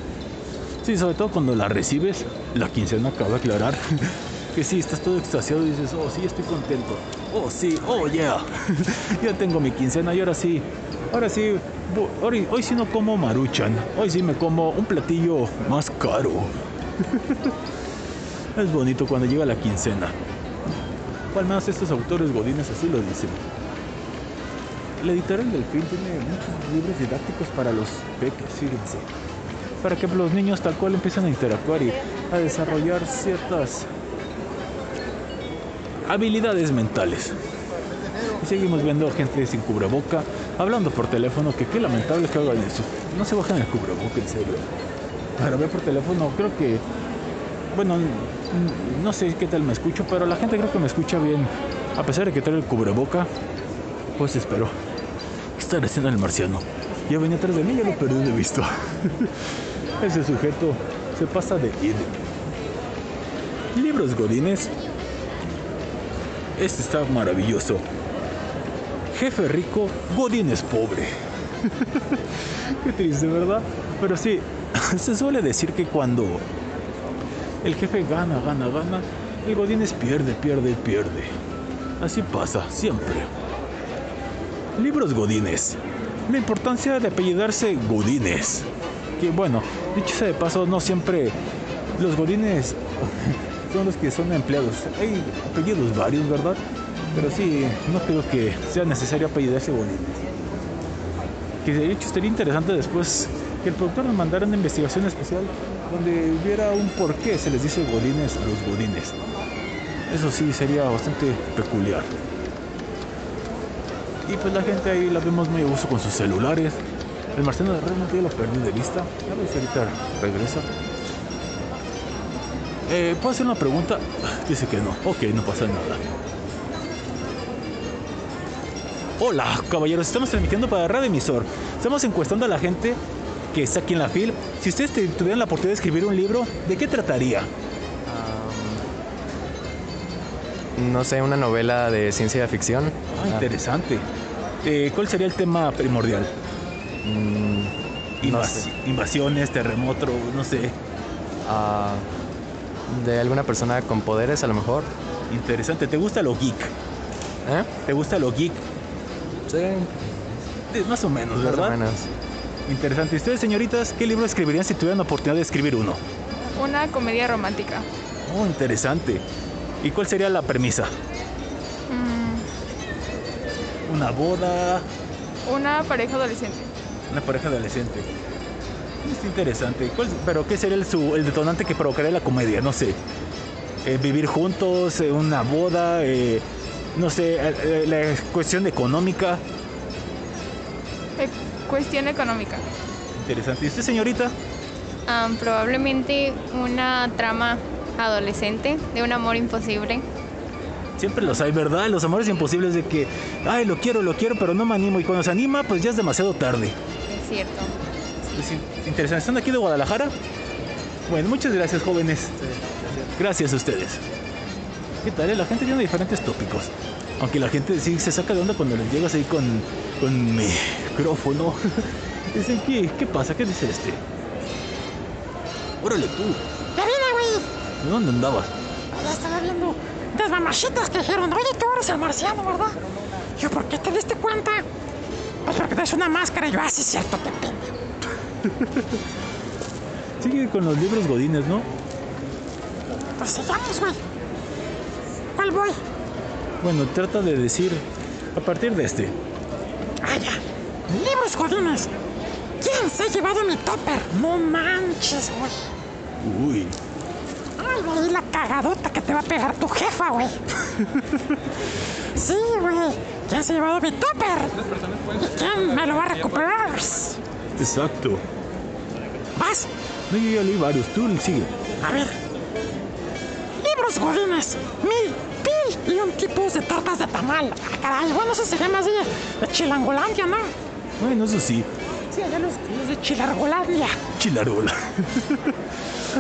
Sí, sobre todo cuando la recibes, la quincena acaba de aclarar que sí, estás todo extasiado y dices, oh, sí, estoy contento. Oh, sí, oh, yeah. ya tengo mi quincena y ahora sí, ahora sí, hoy, sí no como maruchan, hoy sí me como un platillo más caro. es bonito cuando llega la quincena. O al menos estos autores godines así lo dicen. La editorial del fin tiene muchos libros didácticos para los peques, fíjense. Para que los niños tal cual empiecen a interactuar y a desarrollar ciertas habilidades mentales. Seguimos viendo gente sin cubreboca, hablando por teléfono, que qué lamentable que hagan eso. No se bajan el cubreboca, en serio. Para ver por teléfono, creo que, bueno, no sé qué tal me escucho, pero la gente creo que me escucha bien. A pesar de que trae el cubreboca, pues espero. ¿Qué está haciendo el marciano? Ya venía atrás de mí, ya lo perdí de vista. Ese sujeto se pasa de id. Libros Godines. Este está maravilloso. Jefe rico, Godines pobre. Qué triste, ¿verdad? Pero sí, se suele decir que cuando el jefe gana, gana, gana, el Godines pierde, pierde, pierde. Así pasa, siempre. Libros Godines. La importancia de apellidarse Godines. Que bueno, dicho sea de paso, no siempre los Godines son los que son empleados. Hay apellidos varios, ¿verdad? Pero sí, no creo que sea necesario apellidarse Godines. Que de hecho sería interesante después que el productor nos mandara una investigación especial donde hubiera un por qué se les dice Godines a los Godines. Eso sí sería bastante peculiar. Y pues la gente ahí la vemos muy a gusto con sus celulares. El marciano de realmente ya lo perdí de vista. A ver si ahorita regresa. Eh, ¿Puedo hacer una pregunta? Dice que no. Ok, no pasa nada. Hola, caballeros. Estamos transmitiendo para Radio Emisor. Estamos encuestando a la gente que está aquí en la FIL. Si ustedes te- tuvieran la oportunidad de escribir un libro, ¿de qué trataría? No sé, una novela de ciencia ficción. Ah, interesante. Eh, ¿Cuál sería el tema primordial? Invas- Invasiones, terremoto, no sé. Ah, de alguna persona con poderes, a lo mejor. Interesante. ¿Te gusta lo geek? ¿Eh? ¿Te gusta lo geek? Sí. Más o menos, Más o ¿verdad? menos. Interesante. ¿Y ustedes, señoritas, qué libro escribirían si tuvieran la oportunidad de escribir uno? Una comedia romántica. Oh, interesante. ¿Y cuál sería la premisa? Mm, Una boda, una pareja adolescente. una pareja adolescente. Es interesante. ¿Cuál- pero ¿qué sería el, su- el detonante que provocaría la comedia? No sé. Eh, vivir juntos, eh, una boda, eh, no sé, eh, eh, la cuestión económica. Eh, cuestión económica. Interesante. ¿Y usted, señorita? Am, probablemente una trama adolescente de un amor imposible. Siempre los hay, ¿verdad? Los amores imposibles de que, ay, lo quiero, lo quiero, pero no me animo. Y cuando se anima, pues ya es demasiado tarde. Es cierto. Es in- interesante. ¿Están aquí de Guadalajara? Bueno, muchas gracias, jóvenes. Gracias a ustedes. ¿Qué tal? La gente tiene diferentes tópicos. Aunque la gente sí se saca de onda cuando les llegas ahí con, con micrófono. Dicen, ¿qué, ¿qué pasa? ¿Qué dice este? Órale tú, Ya vine, güey. ¿de dónde andabas? Ya estaba viendo las mamachitas que dijeron, oye, tú eres el marciano, ¿verdad? Yo, ¿por qué te diste cuenta? Pues porque traes una máscara. Y yo, ah, sí, cierto, qué pena. Sigue con los libros godines, ¿no? Pues sigamos, güey. ¿Cuál voy? Bueno, trata de decir a partir de este. Ah, ya. Libros godines. ¿Quién se ha llevado mi topper? No manches, güey. Uy, Ay, güey, la cagadota que te va a pegar tu jefa, güey. Sí, güey. ¿Quién se ha llevado mi topper? ¿Y quién me lo va a recuperar? exacto. ¿Vas? No, yo ya leí varios, tú sigue. A ver. Libros godines. Mil, y un tipo de tortas de tamal. Ah, caray, bueno, eso se llama así de Chilangolandia, ¿no? Bueno, eso sí, Sí, allá los, los de Chilargolandia. chilarola.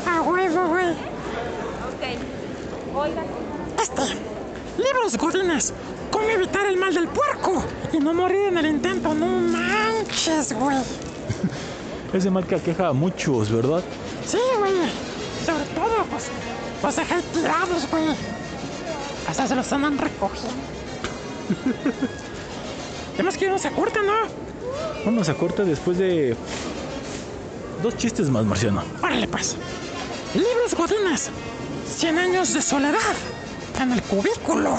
A huevo, güey. Ok. Oiga. Este. Libros godines. ¿Cómo evitar el mal del puerco? Y no morir en el intento. No manches, güey. Ese mal que aqueja a muchos, ¿verdad? Sí, güey. Sobre todo, pues, los dejé tirados, güey. Se los andan recogiendo. Tenemos que irnos a corte, ¿no? Vamos a corte después de dos chistes más, Marciano. Órale, pues. Libros godines. 100 años de soledad. En el cubículo.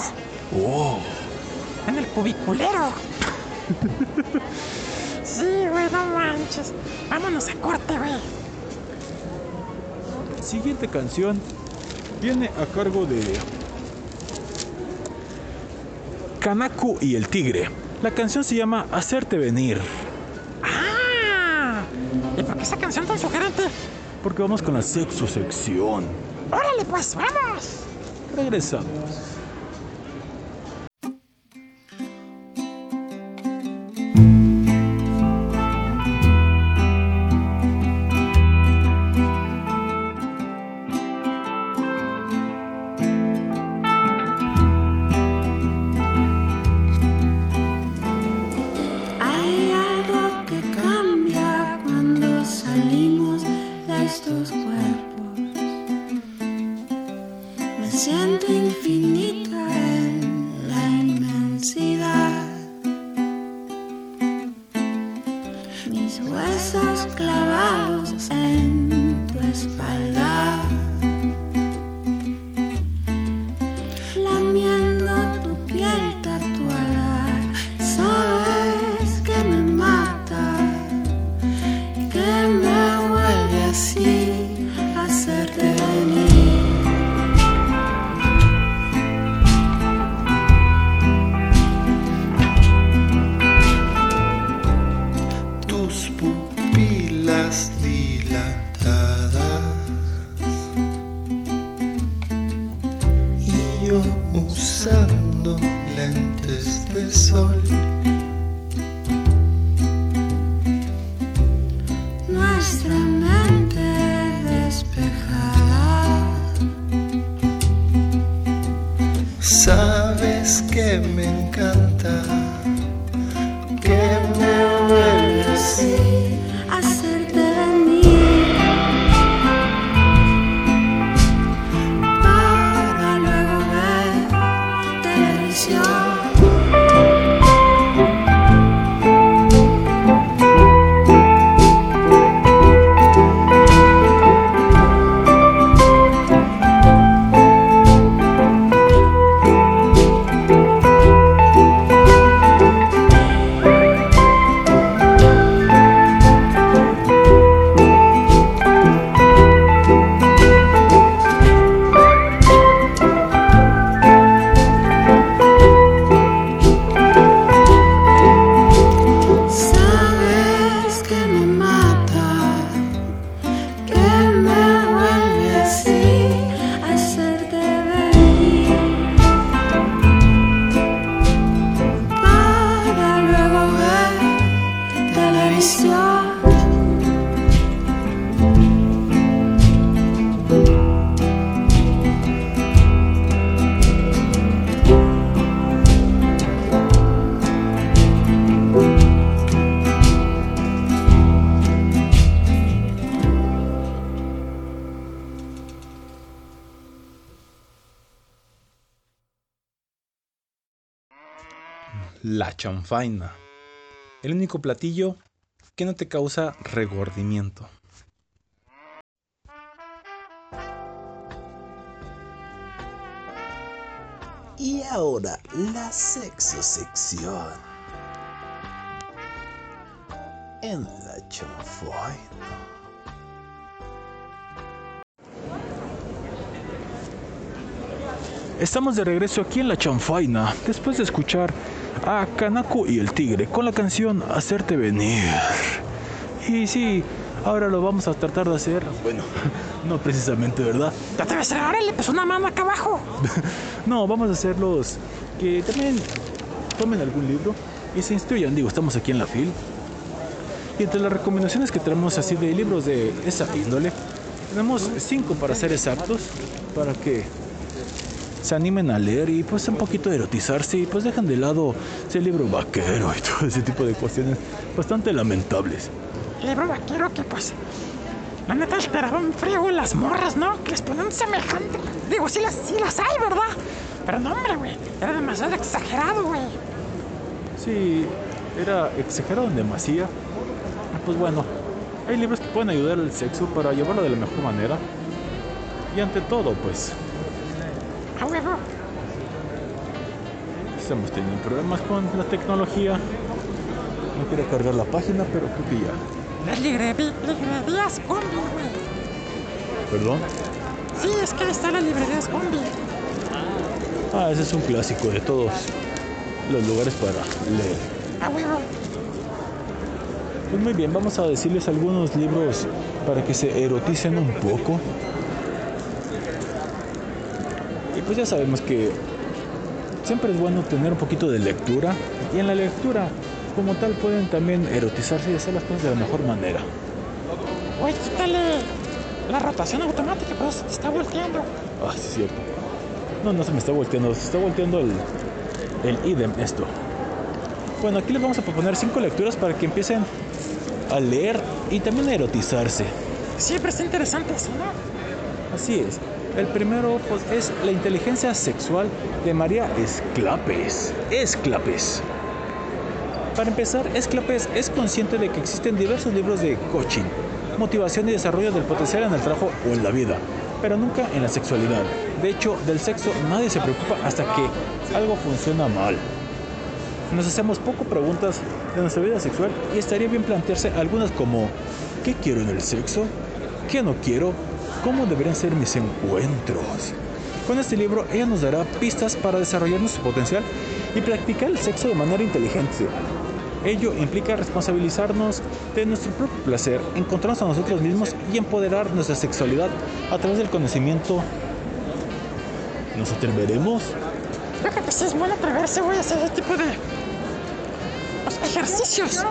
Oh, En el cubiculero. Sí, güey, no manches. Vámonos a corte, güey. siguiente canción viene a cargo de Kanaku y el tigre. La canción se llama Hacerte venir, ¡Ah! ¿Y por qué esa canción tan sugerente? porque vamos con la sexo sección. Órale, pues, vamos. Regresamos. Chanfaina. El único platillo que no te causa regordimiento. Y ahora la sexo sección. En la chanfaina. Estamos de regreso aquí en la chanfaina, después de escuchar a Kanako y el Tigre con la canción Hacerte Venir. Y sí, ahora lo vamos a tratar de hacer. Bueno, no precisamente, ¿verdad? Ya te ves, ahora le puso una mano acá abajo. No, vamos a hacerlos que también tomen algún libro y se instruyan. Digo, estamos aquí en la FIL. Y entre las recomendaciones que tenemos así de libros de esa índole, tenemos cinco para ser exactos, para que se animen a leer y pues un poquito erotizarse y pues dejan de lado ese libro vaquero y todo ese tipo de cuestiones bastante lamentables. Libro vaquero que pues. La neta alteraba un frío en las morras, ¿no? Que les ponen semejante. Digo, sí las, sí las hay, ¿verdad? Pero no, hombre, güey. Era demasiado exagerado, güey. Sí, era exagerado en demasía. Pues bueno, hay libros que pueden ayudar al sexo para llevarlo de la mejor manera. Y ante todo, pues. Estamos teniendo problemas con la tecnología. No quiere cargar la página, pero creo que ya. Las librerías librerías combi, güey. ¿Perdón? Sí, es que está la librería combi. Ah, ese es un clásico de todos los lugares para leer. A huevo. Pues muy bien, vamos a decirles algunos libros para que se eroticen un poco. Pues ya sabemos que siempre es bueno tener un poquito de lectura. Y en la lectura, como tal, pueden también erotizarse y hacer las cosas de la mejor manera. Güey, quítale la rotación automática, pero se te está volteando. Ah, sí, es cierto. No, no se me está volteando, se está volteando el, el idem esto. Bueno, aquí les vamos a proponer cinco lecturas para que empiecen a leer y también a erotizarse. Siempre está interesante eso, ¿no? Así es. El primero es La inteligencia sexual de María Esclapes. Esclapes. Para empezar, Esclapes es consciente de que existen diversos libros de coaching, motivación y desarrollo del potencial en el trabajo o en la vida, pero nunca en la sexualidad. De hecho, del sexo nadie se preocupa hasta que algo funciona mal. Nos hacemos poco preguntas de nuestra vida sexual y estaría bien plantearse algunas como ¿qué quiero en el sexo? ¿Qué no quiero? ¿Cómo deberían ser mis encuentros? Con este libro ella nos dará pistas para desarrollar nuestro potencial y practicar el sexo de manera inteligente. Ello implica responsabilizarnos de nuestro propio placer, encontrarnos a nosotros mismos y empoderar nuestra sexualidad a través del conocimiento. ¿Nos atreveremos? Creo que sí es bueno atreverse, güey, a hacer ese tipo de pues, ejercicios.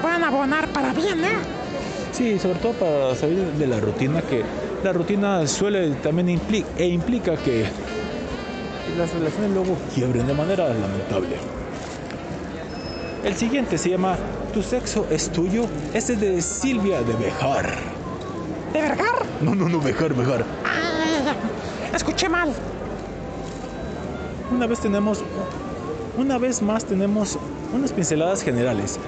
Pueden abonar para bien, ¿eh? Sí, sobre todo para salir de la rutina, que la rutina suele también implica, e implica que las relaciones luego quiebren de manera lamentable. El siguiente se llama Tu sexo es tuyo. Este es de Silvia de Bejar. ¿De vergar? No, no, no, Bejar, Bejar. Ah, escuché mal. Una vez tenemos, una vez más tenemos unas pinceladas generales.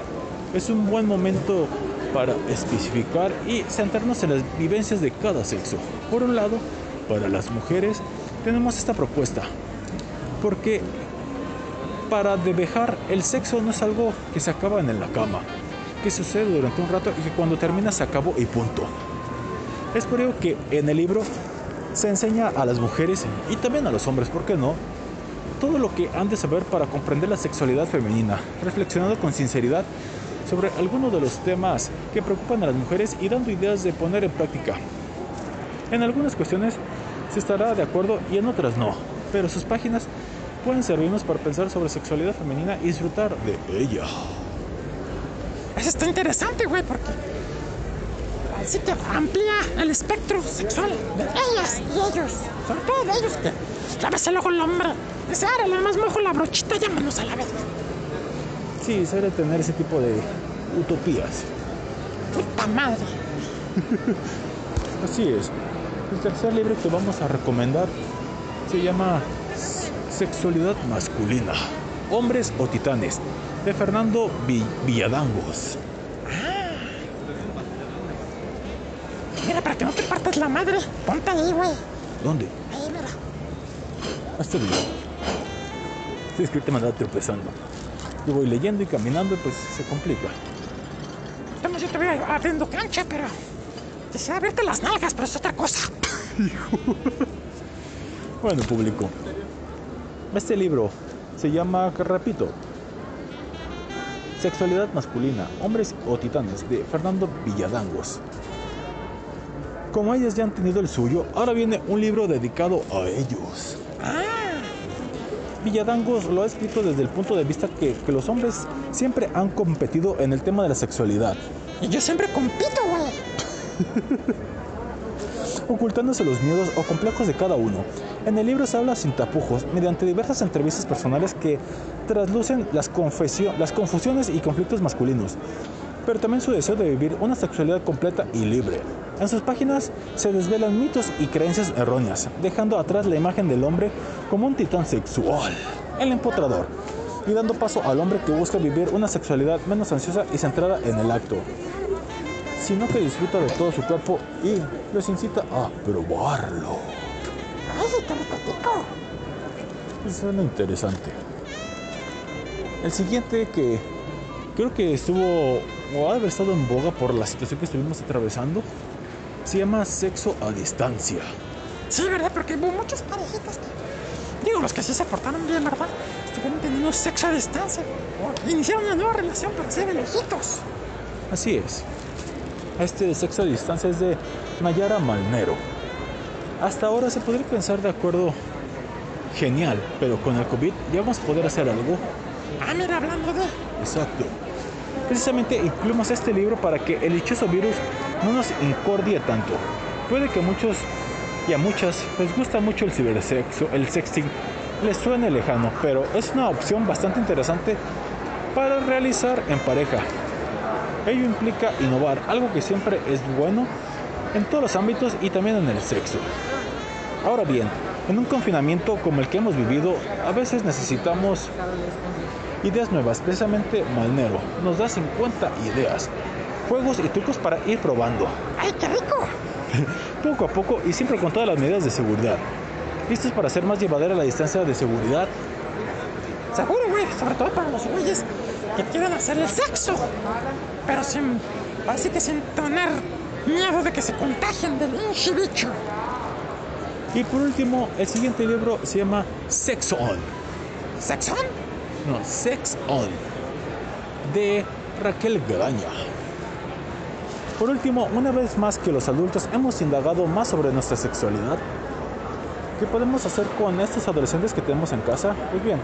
Es un buen momento para especificar y centrarnos en las vivencias de cada sexo. Por un lado, para las mujeres tenemos esta propuesta, porque para debejar el sexo no es algo que se acaba en la cama, que sucede durante un rato y que cuando termina se acabó y punto. Es por ello que en el libro se enseña a las mujeres y también a los hombres, ¿por qué no? Todo lo que han de saber para comprender la sexualidad femenina, reflexionando con sinceridad sobre algunos de los temas que preocupan a las mujeres y dando ideas de poner en práctica. En algunas cuestiones se estará de acuerdo y en otras no, pero sus páginas pueden servirnos para pensar sobre sexualidad femenina y disfrutar de ella. Eso está interesante, güey, porque así que amplía el espectro sexual de ellas y ellos. Sobre todo de ellos que a veces luego el hombre ahora nada más mojo la brochita, llámanos a la vez. Sí, se debe tener ese tipo de utopías. Puta madre. Así es. El tercer libro que vamos a recomendar se llama Sexualidad Masculina. Hombres o Titanes, de Fernando Vi- Villadangos. Mira, para que no te partas la madre, ponte ahí, güey. ¿Dónde? Ahí, mira. Este video. Sí, es que te me andaba tropezando. Yo voy leyendo y caminando y pues se complica. Estamos yo te voy abriendo cancha, pero. Desea verte las nalgas, pero es otra cosa. Bueno, público. Este libro se llama, repito, Sexualidad masculina, hombres o titanes, de Fernando Villadangos. Como ellos ya han tenido el suyo, ahora viene un libro dedicado a ellos. Villadangos lo ha escrito desde el punto de vista que, que los hombres siempre han competido en el tema de la sexualidad, Y yo siempre compito, güey. ocultándose los miedos o complejos de cada uno. En el libro se habla sin tapujos, mediante diversas entrevistas personales que traslucen las, confesio- las confusiones y conflictos masculinos, pero también su deseo de vivir una sexualidad completa y libre. En sus páginas se desvelan mitos y creencias erróneas, dejando atrás la imagen del hombre como un titán sexual, el empotrador, y dando paso al hombre que busca vivir una sexualidad menos ansiosa y centrada en el acto, sino que disfruta de todo su cuerpo y los incita a probarlo. Suena interesante. El siguiente que creo que estuvo o ha estado en boga por la situación que estuvimos atravesando se llama Sexo a Distancia. Sí, ¿verdad? Porque hubo muchas parejitas que. Digo, los que sí se portaron bien, ¿verdad? Estuvieron teniendo sexo a distancia. O iniciaron una nueva relación para ser lejitos. Así es. Este de Sexo a Distancia es de Nayara Malnero. Hasta ahora se podría pensar de acuerdo genial, pero con el COVID ya vamos a poder hacer algo Ah, mira, hablando de. Exacto. Precisamente incluimos este libro para que el dichoso virus no nos incordie tanto. Puede que a muchos y a muchas les gusta mucho el cibersexo, el sexting, les suene lejano, pero es una opción bastante interesante para realizar en pareja. Ello implica innovar, algo que siempre es bueno en todos los ámbitos y también en el sexo. Ahora bien, en un confinamiento como el que hemos vivido, a veces necesitamos ideas nuevas. Precisamente Malnero nos da 50 ideas, juegos y trucos para ir probando. ¡Ay, qué rico! Poco a poco y siempre con todas las medidas de seguridad. ¿Listos para hacer más llevadera la distancia de seguridad? Seguro, güey. Sobre todo para los güeyes que quieren hacer el sexo. Pero sin. Así que sin tener miedo de que se contagien del pinche bicho. Y por último, el siguiente libro se llama Sex On. ¿Sex On? No, Sex On. De Raquel Graña. Por último, una vez más que los adultos hemos indagado más sobre nuestra sexualidad, ¿qué podemos hacer con estos adolescentes que tenemos en casa? Pues bien,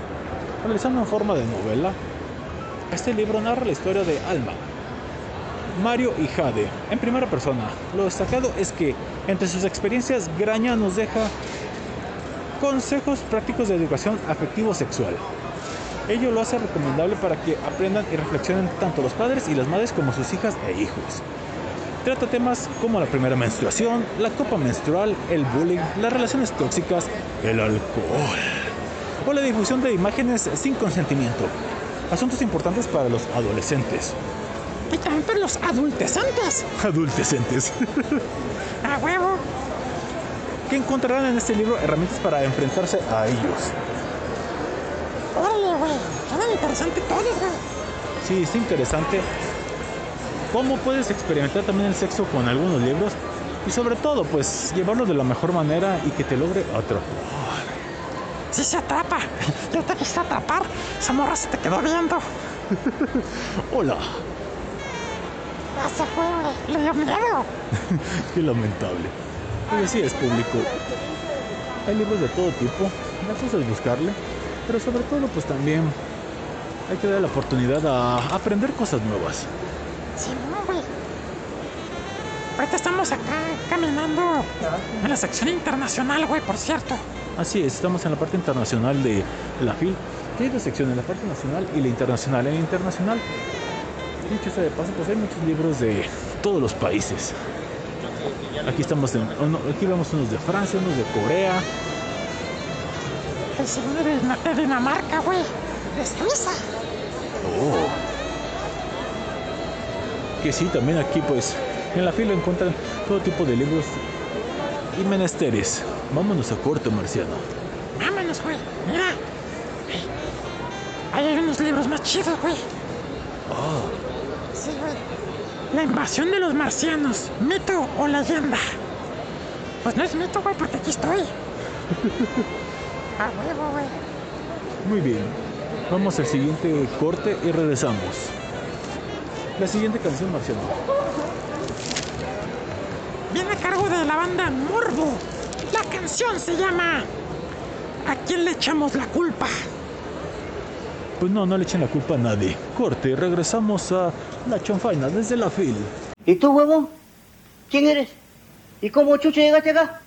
realizando en forma de novela, este libro narra la historia de Alma, Mario y Jade, en primera persona. Lo destacado es que entre sus experiencias, Graña nos deja consejos prácticos de educación afectivo-sexual. Ello lo hace recomendable para que aprendan y reflexionen tanto los padres y las madres como sus hijas e hijos. Trata temas como la primera menstruación, la copa menstrual, el bullying, las relaciones tóxicas, el alcohol o la difusión de imágenes sin consentimiento. Asuntos importantes para los adolescentes. Y también para los adultescentes. Adultescentes. A huevo. que encontrarán en este libro herramientas para enfrentarse a ellos. Órale, güey. Suena interesante todo, güey. Sí, es interesante cómo puedes experimentar también el sexo con algunos libros y sobre todo pues llevarlo de la mejor manera y que te logre atrapar. Sí se atrapa. Yo te quise atrapar. Esa morra se te quedó viendo. Hola, se fue. Le dio miedo. qué lamentable. Y así es público. Hay libros de todo tipo, la cosa es buscarle, pero sobre todo pues también hay que dar la oportunidad a aprender cosas nuevas. Sí, no, güey. Ahorita estamos acá caminando en la sección internacional, güey, por cierto. Así es, estamos en la parte internacional de la FIL, que hay dos secciones, la parte nacional y la internacional. En la internacional, dicho sea de paso, pues hay muchos libros de todos los países. Aquí estamos, en- uno- aquí vemos unos de Francia, unos de Corea, El Dina- de Dinamarca, güey. de Suiza. Oh. Que sí, también aquí pues en la fila encuentran todo tipo de libros y menesteres. Vámonos a corte, marciano. Vámonos, güey. Mira. Ahí hay unos libros más chidos, güey. Ah, Sí, güey. La invasión de los marcianos. ¿Mito o leyenda? Pues no es mito, güey, porque aquí estoy. A huevo, güey. muy bien. Vamos al siguiente corte y regresamos. La siguiente canción, marciano. Viene a cargo de la banda Morbo. La canción se llama ¿A quién le echamos la culpa? Pues no, no le echen la culpa a nadie. Corte regresamos a la chanfaina desde la fil. ¿Y tú, huevo? ¿Quién eres? ¿Y cómo chucha llegaste acá?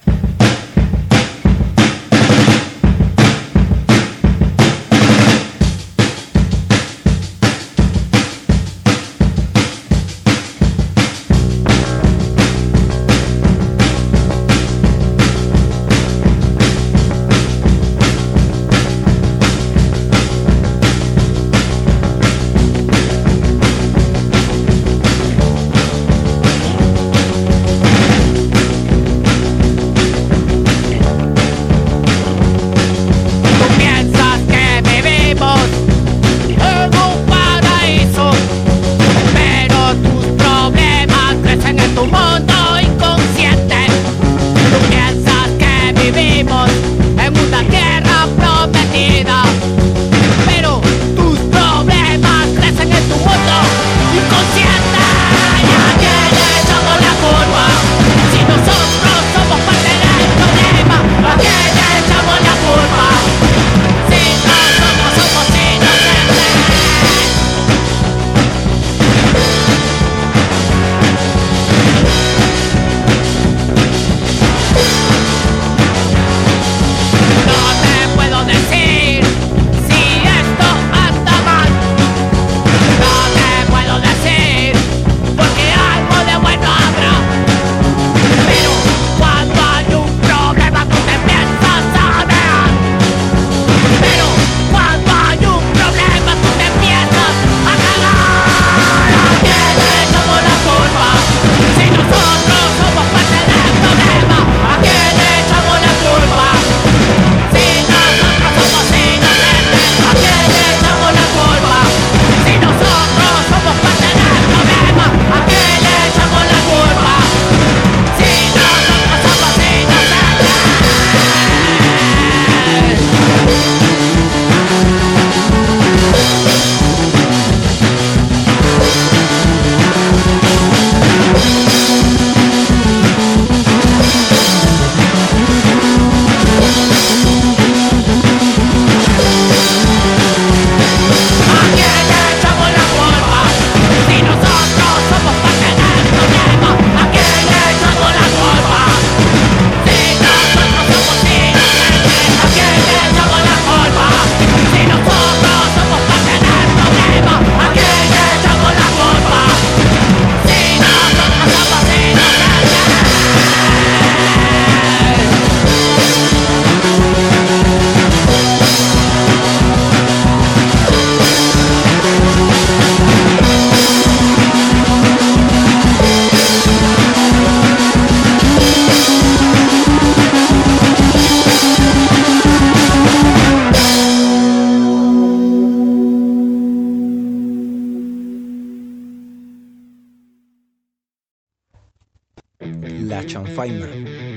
Chanfaina.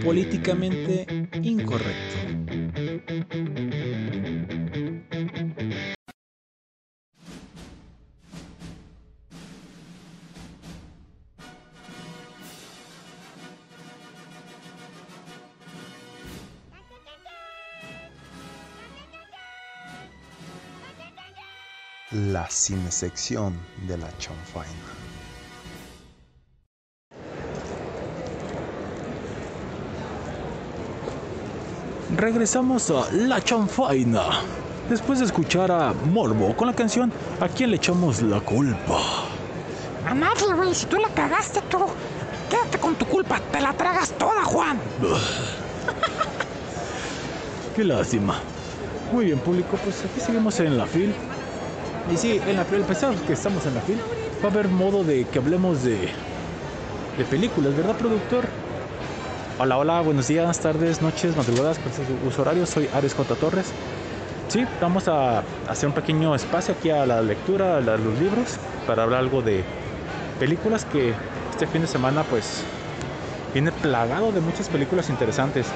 Políticamente incorrecto. La cinesección de la chanfaina. Regresamos a La Chanfaina. Después de escuchar a Morbo con la canción ¿A quién le echamos la culpa? A nadie, güey. Si tú la cagaste, tú. Quédate con tu culpa. Te la tragas toda, Juan. Qué lástima. Muy bien, público, pues aquí seguimos en la fil. Y sí, en la, el pesar que estamos en la fila, va a haber modo de que hablemos de, de películas, ¿verdad, productor? Hola, hola, buenos días, tardes, noches, madrugadas, por su uso horario. Soy Ares J. Torres. Sí, vamos a hacer un pequeño espacio aquí a la lectura, a los libros, para hablar algo de películas que este fin de semana, pues, viene plagado de muchas películas interesantes.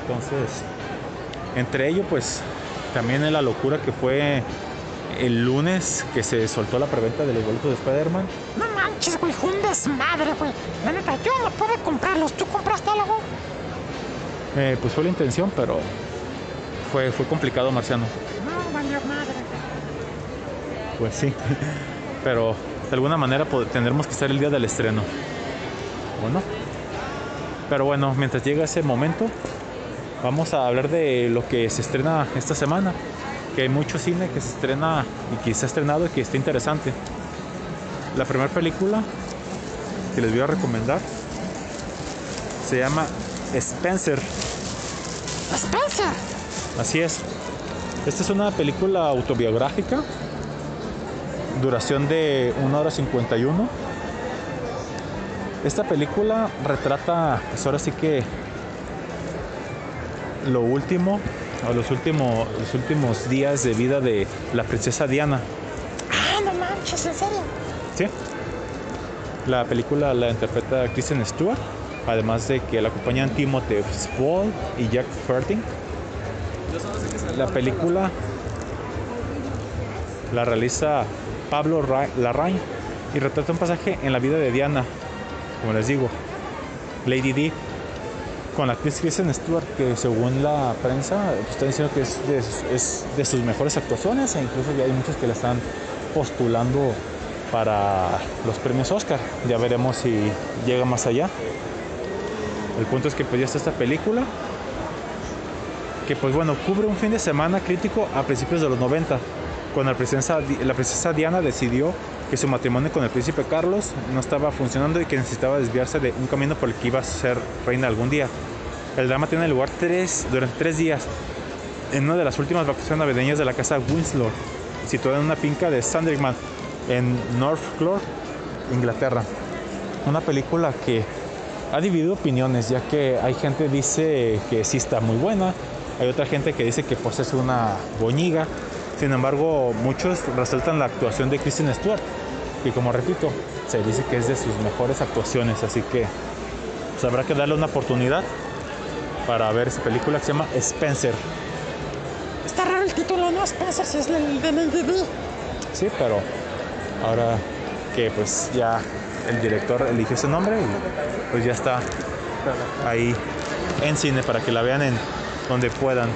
Entonces, entre ello, pues, también en la locura que fue el lunes que se soltó la preventa de los boletos de Spider-Man. No manches, güey, desmadre, güey. La neta, yo no pude comprarlos. ¿Tú compraste algo? Eh, pues fue la intención, pero fue, fue complicado, Marciano. No, valió madre. Pues sí. Pero de alguna manera tendremos que estar el día del estreno. ¿O no? Pero bueno, mientras llega ese momento, vamos a hablar de lo que se estrena esta semana. Que hay mucho cine que se estrena y que se ha estrenado y que está interesante. La primera película que les voy a recomendar se llama Spencer. Spencer. Así es. Esta es una película autobiográfica. Duración de 1 hora 51. Esta película retrata, pues ahora sí que lo último, o los últimos, los últimos días de vida de la princesa Diana. Ah, no manches, en serio. ¿Sí? La película la interpreta Kristen Stewart, además de que la acompañan Timothy Spall y Jack Ferting. La película la realiza Pablo Ra- Larraín y retrata un pasaje en la vida de Diana, como les digo, Lady D, con la actriz Kristen Stewart, que según la prensa pues, están diciendo que es de sus mejores actuaciones e incluso ya hay muchos que la están postulando para los premios Oscar. Ya veremos si llega más allá. El punto es que pues ya está esta película que pues bueno, cubre un fin de semana crítico a principios de los 90, cuando la princesa, la princesa Diana decidió que su matrimonio con el príncipe Carlos no estaba funcionando y que necesitaba desviarse de un camino por el que iba a ser reina algún día. El drama tiene lugar tres, durante tres días en una de las últimas vacaciones navideñas de la casa Winslow, situada en una finca de Sandringham, en Norfolk, Inglaterra. Una película que ha dividido opiniones, ya que hay gente que dice que sí está muy buena, hay otra gente que dice que pues es una boñiga. Sin embargo, muchos resaltan la actuación de Kristen Stewart, y como repito, se dice que es de sus mejores actuaciones, así que pues, habrá que darle una oportunidad para ver esa película que se llama Spencer. Está raro el título, ¿no? Spencer, si es el de Lady D. Sí, pero ahora que pues ya el director eligió ese nombre y pues ya está ahí en cine para que la vean en donde puedan.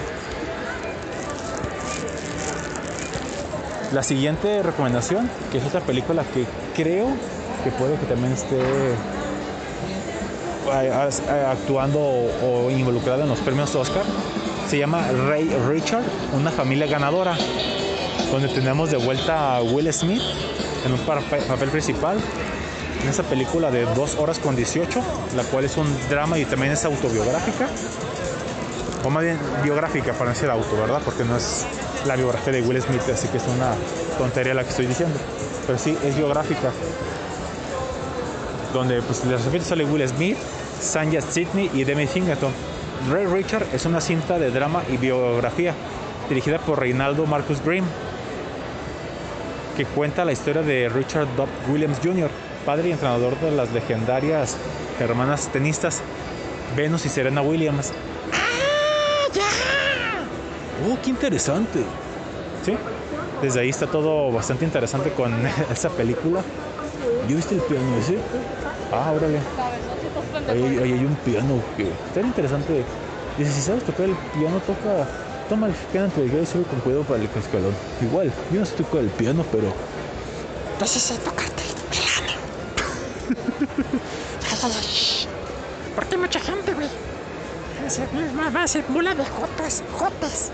La siguiente recomendación, que es otra película que creo que puede que también esté actuando o involucrada en los premios Oscar, se llama Ray Richard, una familia ganadora, donde tenemos de vuelta a Will Smith en un pa- papel principal en esa película de 2 horas con 18, la cual es un drama y también es autobiográfica, o más bien biográfica para no decir auto, ¿verdad? Porque no es la biografía de Will Smith, así que es una tontería la que estoy diciendo, pero sí es biográfica, donde pues les repito sale Will Smith, Sanja Sidney y Demi Singleton. Ray Richard es una cinta de drama y biografía dirigida por Reinaldo Marcus Grimm que cuenta la historia de Richard Dobb Williams Jr., padre y entrenador de las legendarias hermanas tenistas Venus y Serena Williams. ¡Oh, qué interesante! Sí, desde ahí está todo bastante interesante con esa película. ¿Yo viste el piano ese? Ah, órale. Ahí, ahí hay un piano que está interesante. Dice, si sabes tocar el piano, toca... Toma el piano y con cuidado para el cascalón. Igual, yo no sé tocar el piano, pero... Entonces sé tocarte el piano. Porque hay mucha gente, güey. Mismo va a ser mula de jotas, jotas.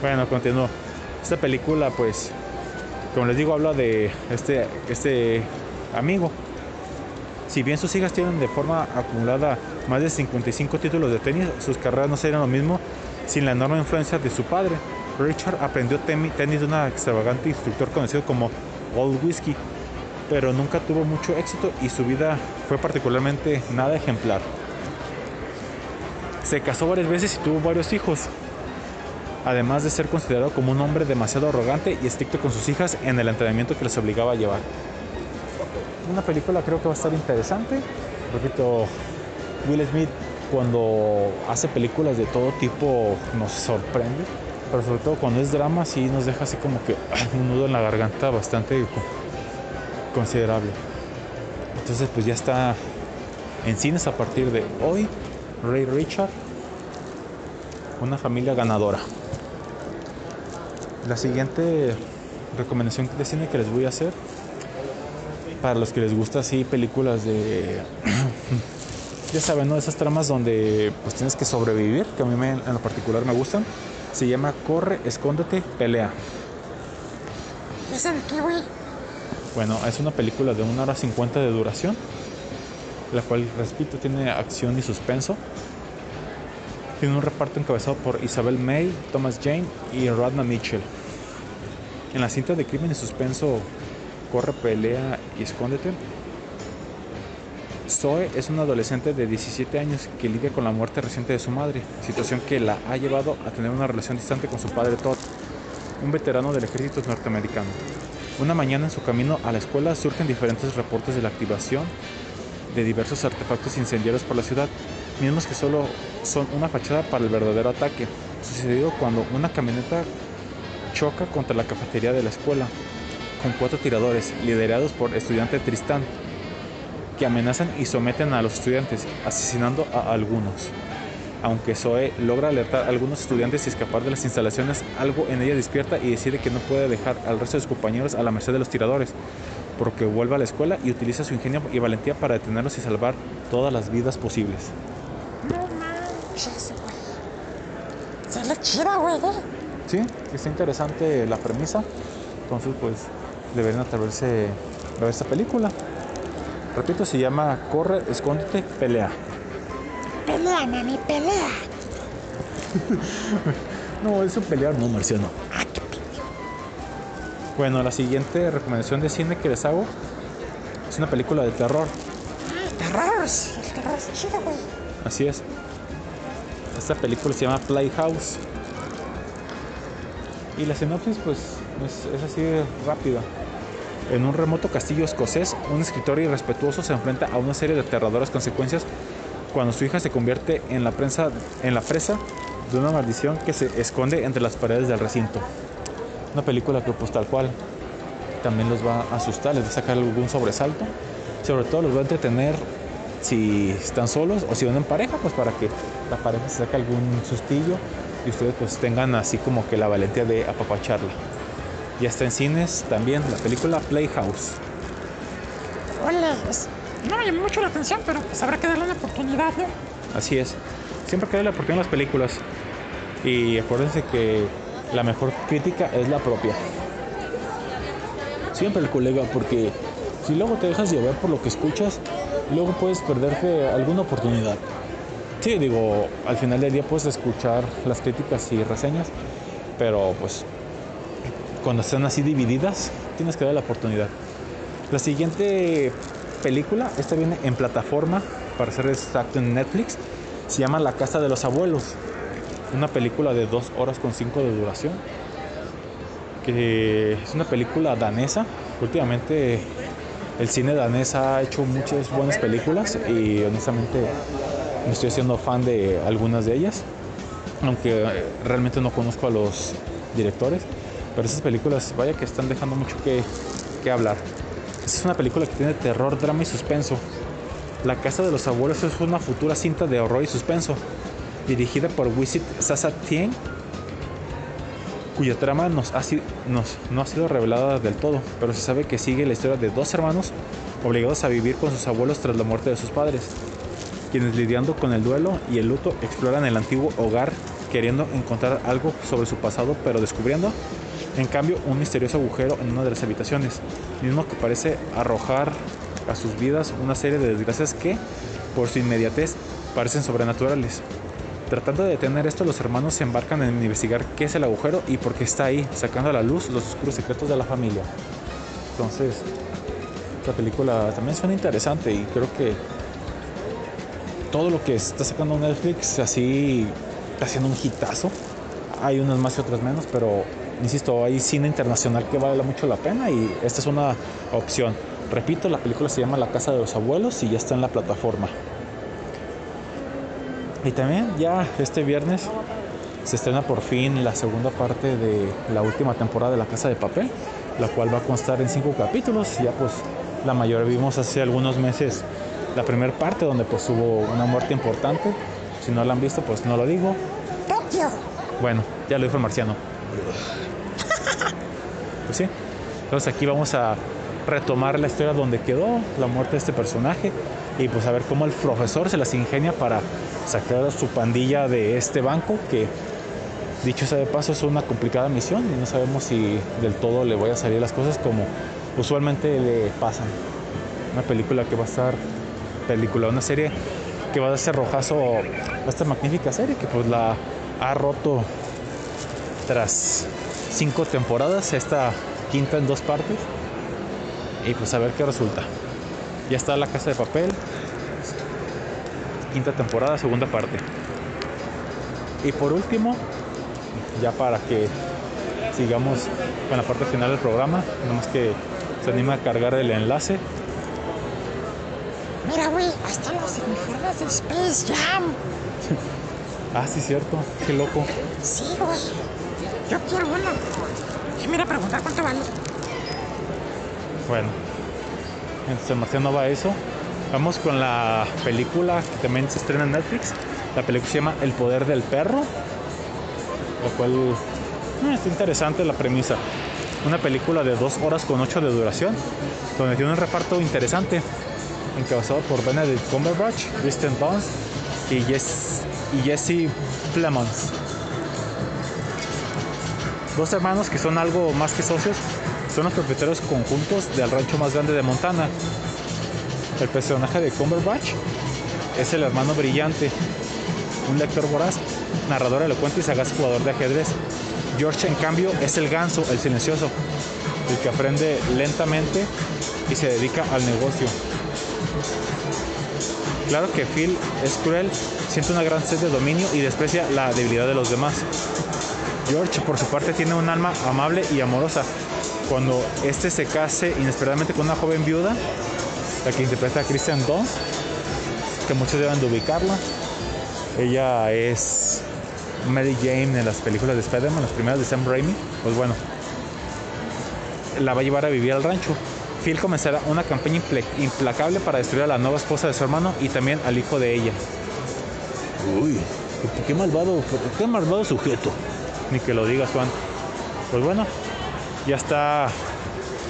Bueno, continúo. Esta película, pues, como les digo, habla de este, este amigo. Si bien sus hijas tienen de forma acumulada más de 55 títulos de tenis, sus carreras no serían lo mismo sin la enorme influencia de su padre, Richard aprendió tenis de un extravagante instructor conocido como Old Whiskey, pero nunca tuvo mucho éxito y su vida fue particularmente nada ejemplar. Se casó varias veces y tuvo varios hijos, además de ser considerado como un hombre demasiado arrogante y estricto con sus hijas en el entrenamiento que les obligaba a llevar. Una película creo que va a estar interesante. Repito, Will Smith cuando hace películas de todo tipo nos sorprende, pero sobre todo cuando es drama sí nos deja así como que ah, un nudo en la garganta bastante co- considerable. Entonces pues ya está en cines a partir de hoy. Ray Richard, una familia ganadora. La siguiente recomendación de cine que les voy a hacer para los que les gusta así películas de ya saben, ¿no? Esas tramas donde pues tienes que sobrevivir, que a mí me- en lo particular me gustan. Se llama Corre, escóndete, pelea. ¿Esa de qué, güey? Bueno, es una película de 1 hora 50 de duración, la cual, repito, tiene acción y suspenso. Tiene un reparto encabezado por Isabel May, Thomas Jane y Radna Mitchell. En la cinta de crimen y suspenso Corre, pelea y escóndete, Zoe es una adolescente de 17 años que lidia con la muerte reciente de su madre, situación que la ha llevado a tener una relación distante con su padre Todd, un veterano del ejército norteamericano. Una mañana en su camino a la escuela surgen diferentes reportes de la activación de diversos artefactos incendiarios por la ciudad, mismos que solo son una fachada para el verdadero ataque, sucedido cuando una camioneta choca contra la cafetería de la escuela, con cuatro tiradores, liderados por estudiante Tristán, que amenazan y someten a los estudiantes, asesinando a algunos. Aunque Zoe logra alertar a algunos estudiantes y escapar de las instalaciones, algo en ella despierta y decide que no puede dejar al resto de sus compañeros a la merced de los tiradores, porque vuelve a la escuela y utiliza su ingenio y valentía para detenerlos y salvar todas las vidas posibles. No manches, güey. Se chida, güey, eh. Sí, está interesante la premisa, entonces pues deberían atreverse a ver esta película. Repito, se llama Corre, escóndete, pelea. Pelea, mami, pelea. No, eso pelear no, Marciano. Bueno, la siguiente recomendación de cine que les hago es una película de terror. Terror, el terror es chido, güey. Así es. Esta película se llama Playhouse. Y la sinopsis, pues, es, es así rápida. En un remoto castillo escocés, un escritor irrespetuoso se enfrenta a una serie de aterradoras consecuencias cuando su hija se convierte en la, prensa, en la presa de una maldición que se esconde entre las paredes del recinto. Una película que, pues, tal cual, también los va a asustar, les va a sacar algún sobresalto. Sobre todo los va a entretener si están solos o si van en pareja, pues para que la pareja se saque algún sustillo y ustedes pues tengan así como que la valentía de apapacharla. Ya está en cines también la película Playhouse. Ole, es- no me llama mucho la atención, pero pues habrá que darle una oportunidad, ¿no? Así es. Siempre que hay la oportunidad en las películas. Y acuérdense que la mejor crítica es la propia. Siempre el colega, porque si luego te dejas llevar por lo que escuchas, luego puedes perderte alguna oportunidad. Sí, digo, al final del día puedes escuchar las críticas y reseñas, pero pues cuando están así divididas, tienes que dar la oportunidad. La siguiente película, esta viene en plataforma, para ser exacto en Netflix, se llama La Casa de los Abuelos. Una película de 2 horas con 5 de duración. Que es una película danesa. Últimamente el cine danés ha hecho muchas buenas películas y honestamente me estoy haciendo fan de algunas de ellas. Aunque eh, realmente no conozco a los directores. Pero esas películas, vaya que están dejando mucho que, que hablar. Esta es una película que tiene terror, drama y suspenso. La Casa de los Abuelos es una futura cinta de horror y suspenso, dirigida por Wisit Sasatien, cuya trama nos ha nos- no ha sido revelada del todo, pero se sabe que sigue la historia de dos hermanos obligados a vivir con sus abuelos tras la muerte de sus padres, quienes lidiando con el duelo y el luto exploran el antiguo hogar queriendo encontrar algo sobre su pasado, pero descubriendo, en cambio, un misterioso agujero en una de las habitaciones, mismo que parece arrojar a sus vidas una serie de desgracias que, por su inmediatez, parecen sobrenaturales. Tratando de detener esto, los hermanos se embarcan en investigar qué es el agujero y por qué está ahí, sacando a la luz los oscuros secretos de la familia. Entonces, la película también suena interesante y creo que todo lo que está sacando Netflix así haciendo un hitazo. Hay unas más y otras menos, pero insisto, hay cine internacional que vale mucho la pena y esta es una opción. Repito, la película se llama La Casa de los Abuelos y ya está en la plataforma. Y también ya este viernes se estrena por fin la segunda parte de la última temporada de La Casa de Papel, la cual va a constar en cinco capítulos. Ya pues la mayoría vimos hace algunos meses la primera parte donde pues hubo una muerte importante. Si no la han visto pues no lo digo. Bueno, ya lo dijo el marciano. Pues sí. Entonces aquí vamos a retomar la historia donde quedó la muerte de este personaje y pues a ver cómo el profesor se las ingenia para sacar a su pandilla de este banco que dicho sea de paso es una complicada misión y no sabemos si del todo le voy a salir las cosas como usualmente le pasan. Una película que va a estar película, una serie que va a ser rojazo a esta magnífica serie que pues la ha roto tras cinco temporadas, esta quinta en dos partes. Y pues a ver qué resulta. Ya está La Casa de Papel, quinta temporada, segunda parte. Y por último, ya para que sigamos con la parte final del programa, nomás que se anima a cargar el enlace. Mira, güey, ahí están los uniformes de Space Jam. Ah, sí, cierto, qué loco. Sí, güey. Yo quiero uno. Mira, preguntar cuánto vale. Bueno, entonces marciano va eso. Vamos con la película que también se estrena en Netflix. La película se llama El poder del perro. Lo cual eh, está interesante la premisa. Una película de 2 horas con 8 de duración. Donde tiene un reparto interesante. Encabezado por Benedict Cumberbatch, Kristen Dunst y, Jess, y Jesse Plemons. Dos hermanos que son algo más que socios. Son los propietarios conjuntos del rancho más grande de Montana. El personaje de Cumberbatch es el hermano brillante, un lector voraz, narrador elocuente y sagaz jugador de ajedrez. George, en cambio, es el ganso, el silencioso, el que aprende lentamente y se dedica al negocio. Claro que Phil es cruel, siente una gran sed de dominio y desprecia la debilidad de los demás. George, por su parte, tiene un alma amable y amorosa. Cuando este se case inesperadamente con una joven viuda, la que interpreta a Kristen Dunst, que muchos deben de ubicarla. Ella es Mary Jane en las películas de Spider-Man, las primeras de Sam Raimi. Pues bueno, la va a llevar a vivir al rancho. Phil comenzará una campaña impla- implacable para destruir a la nueva esposa de su hermano y también al hijo de ella. Uy, qué malvado, qué malvado sujeto. Ni que lo digas, Juan. Pues bueno, ya está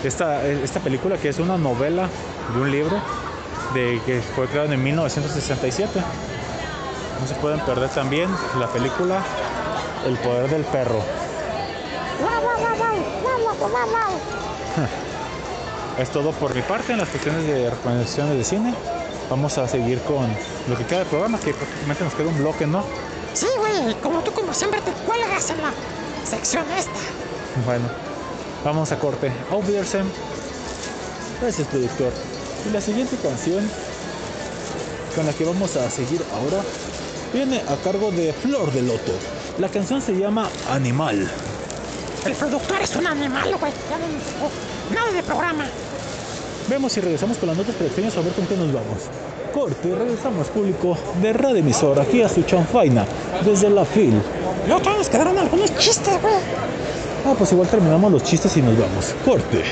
esta, esta película que es una novela de un libro de que fue creado en 1967. No se pueden perder también la película El poder del perro. Es todo por mi parte en las cuestiones de recomendaciones de cine. Vamos a seguir con lo que queda del programa, que prácticamente nos queda un bloque, ¿no? Sí, güey, como tú como siempre te cuelgas en la sección esta. Bueno, vamos a corte. Wiedersehen. Gracias, productor. Y la siguiente canción con la que vamos a seguir ahora viene a cargo de Flor de Loto. La canción se llama Animal. El productor es un animal, güey. Ya no nada de programa. Vemos si regresamos con las notas pequeñas a ver con qué nos vamos. Corte, regresamos público de Radio Emisora aquí a su chanfaina desde la FIL. Todavía nos quedaron algunos chistes, güey. Ah, pues igual terminamos los chistes y nos vamos. Corte.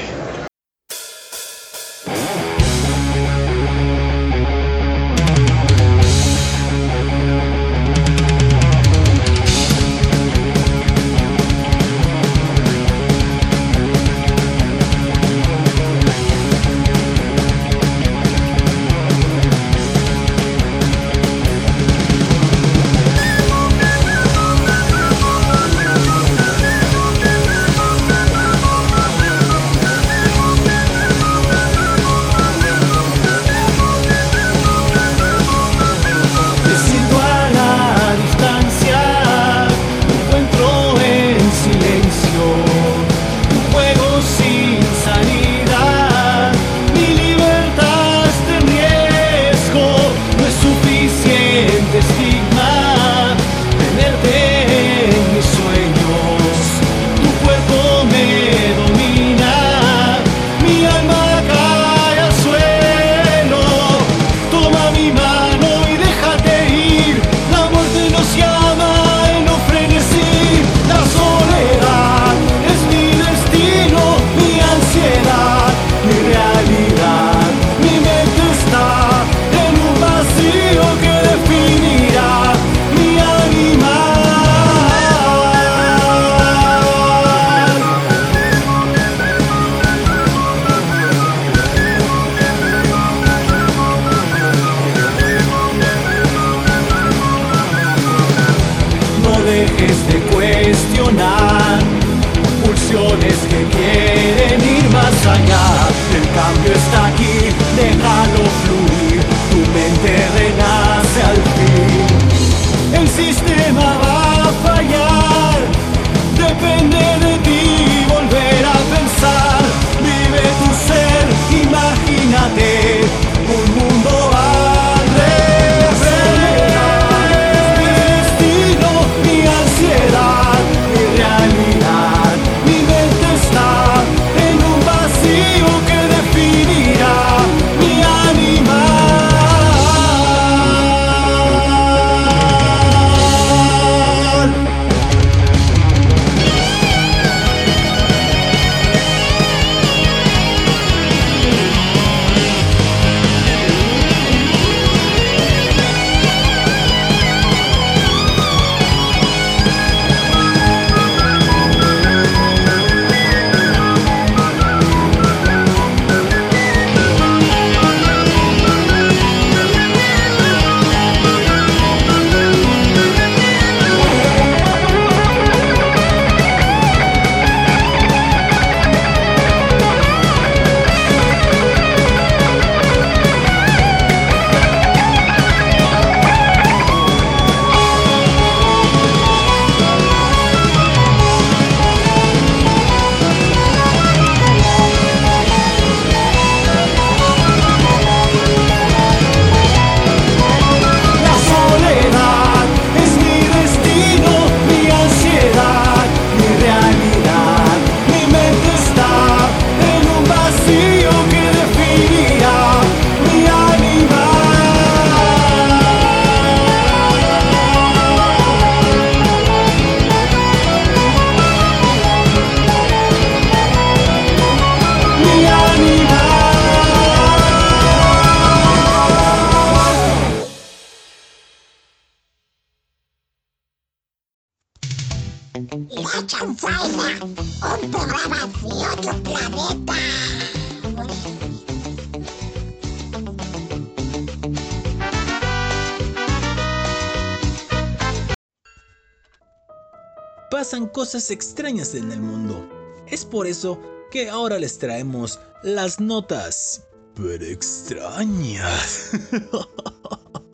Extrañas en el mundo. Es por eso que ahora les traemos las notas. Pero extrañas.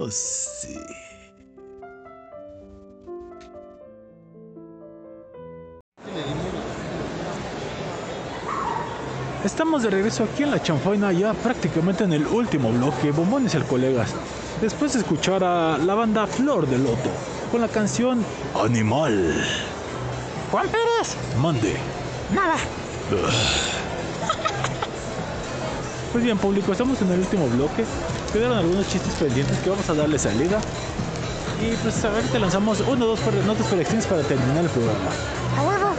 sí. Estamos de regreso aquí en la chanfaina ya prácticamente en el último bloque, bombones el colegas. Después de escuchar a la banda Flor de Loto con la canción Animal. Juan Pérez, Mande. nada. Pues bien, público, estamos en el último bloque. Quedaron algunos chistes pendientes que vamos a darle salida. Y pues ahorita lanzamos uno o dos notas predicciones para terminar el programa. A huevo.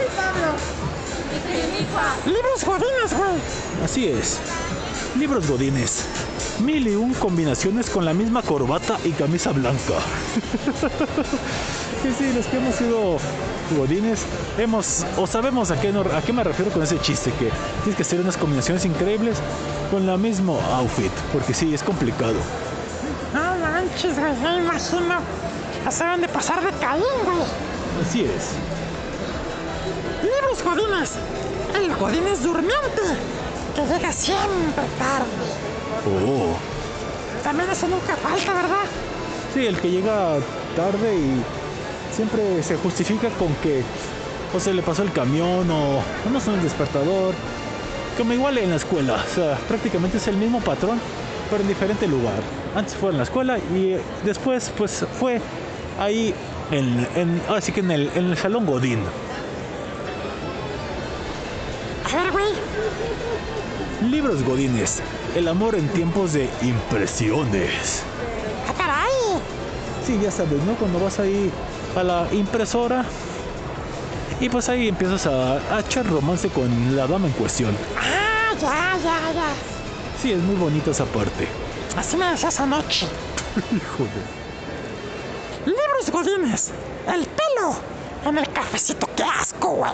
Libros godines, güey. Así es. Libros Godines. Mil y un combinaciones con la misma corbata y camisa blanca. sí, sí, los que hemos sido Godines hemos o sabemos a qué, no- a qué me refiero con ese chiste, que tienes que hacer unas combinaciones increíbles con la mismo outfit, porque sí, es complicado. No manches, güey, me imagino. Ya se van de pasar de Caín, güey. Así es. Libros godines. El godines durmiente, que llega siempre tarde. Oh. También eso nunca falta, ¿verdad? Sí, el que llega tarde y siempre se justifica con que o se le pasó el camión o no son el despertador. Como igual en la escuela, o sea, prácticamente es el mismo patrón, pero en diferente lugar. Antes fue en la escuela y después pues fue ahí en, en ahora sí que en el, en el salón Godín. A ver, güey. Libros Godines, el amor en tiempos de impresiones. ¡Ah, caray! Sí, ya sabes, ¿no? Cuando vas ahí a la impresora y pues ahí empiezas a, a echar romance con la dama en cuestión. Ah, ya, ya, ya. Sí, es muy bonita esa parte. Así me decías anoche. Híjole. Libros godines. El pelo. En el cafecito. ¡Qué asco, güey!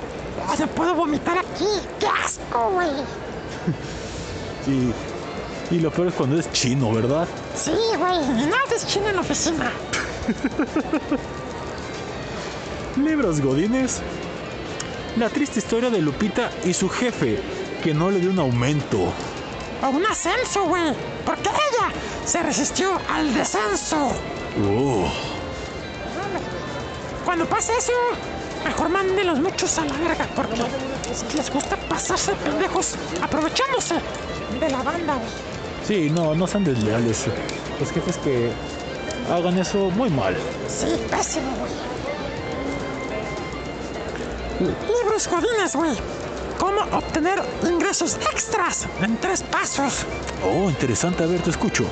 Oye, puedo vomitar aquí. ¡Qué asco, güey! Sí. Y lo peor es cuando es chino, ¿verdad? Sí, güey. Nada es chino en la oficina. Libros Godines. La triste historia de Lupita y su jefe, que no le dio un aumento. O un ascenso, güey. Porque ella se resistió al descenso. Oh, Cuando pase eso, mejor mándelos muchos a la verga. Porque les gusta pasarse pendejos aprovechándose de la banda, güey. sí, no, no sean desleales. Los jefes que hagan eso muy mal. Sí, pésimo, güey. Libros godines, güey. ¿Cómo obtener ingresos extras en tres pasos? Oh, interesante, a ver, te escucho.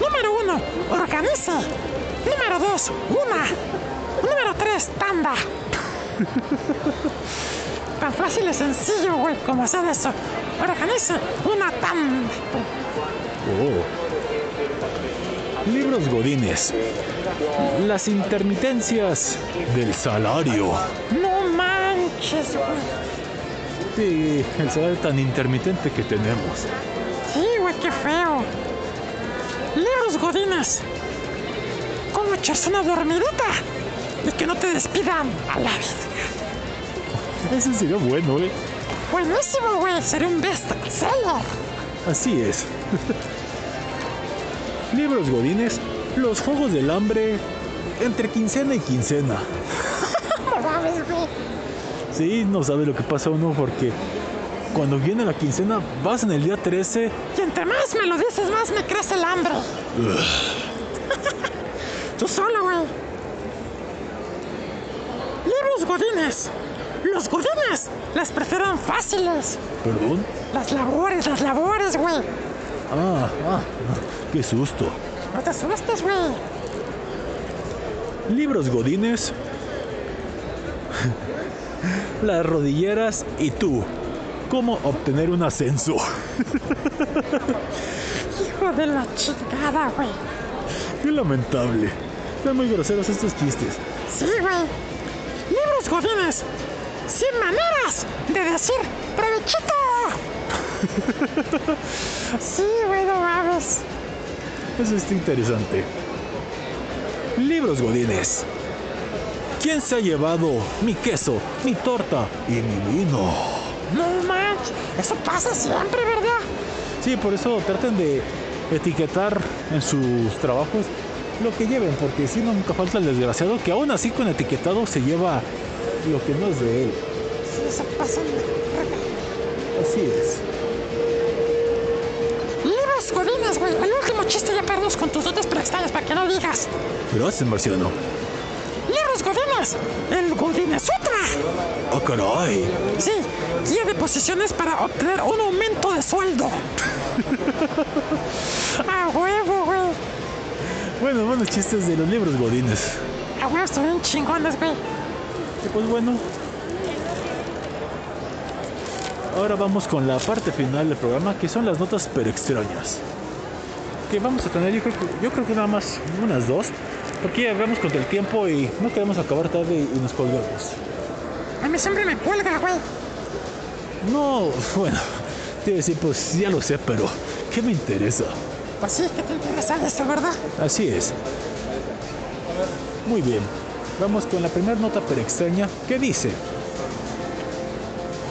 Número uno, organice. Número dos, una. Número tres, tanda. Tan fácil y sencillo, güey, como hacer eso. Organice una tanda. Oh. Libros Godines. Las intermitencias del salario. No manches, güey. Sí, el salario tan intermitente que tenemos. Sí, güey, qué feo. Libros godines. ¿Cómo echarse una dormidita? Y que no te despidan a la vez. Eso sería bueno, ¿eh? Buenísimo, güey. Sería un best seller. Así es. Libros Godines. Los Juegos del Hambre entre quincena y quincena. Sí, no sabe lo que pasa uno porque cuando viene la quincena vas en el día 13. Y entre más me lo dices, más me crece el hambre. Tú solo, güey. Libros godines. Los godines las prefieren fáciles. ¿Perdón? Las labores, las labores, güey. Ah, ah, qué susto. No te asustes, güey. Libros Godines. Las rodilleras y tú. ¿Cómo obtener un ascenso? Hijo de la chingada, güey. Qué lamentable. Están muy groseros estos chistes. Sí, güey. Libros godines. 100 maneras de decir provechito. sí, güey, no mames. Eso está interesante. Libros Godines. ¿Quién se ha llevado mi queso, mi torta y mi vino? No manches. Eso pasa siempre, ¿verdad? Sí, por eso traten de etiquetar en sus trabajos lo que lleven, porque si no, nunca falta el desgraciado que aún así con etiquetado se lleva lo que no es de él. Sí, de verga. Así es. Libros godines, güey. El último chiste ya perdimos con tus dotes preextrañas para que no digas. Gracias, Marciano. Godines. El Godines Sutra. ¡Ah, caray! Sí, guía de posiciones para obtener un aumento de sueldo. A huevo, güey. Bueno, buenos chistes de los libros Godines. A huevo, estuvieron chingones, güey. Y pues bueno. Ahora vamos con la parte final del programa, que son las notas pero extrañas. Que vamos a tener, yo creo yo creo que nada más unas dos, porque ya vamos contra el tiempo y no queremos acabar tarde y nos colgamos. A mí siempre me cuelga, güey. No, bueno, te iba a decir, pues ya lo sé, pero ¿qué me interesa? Pues sí, que te interesa esto, ¿verdad? Así es. Muy bien, vamos con la primera nota pero extraña que dice: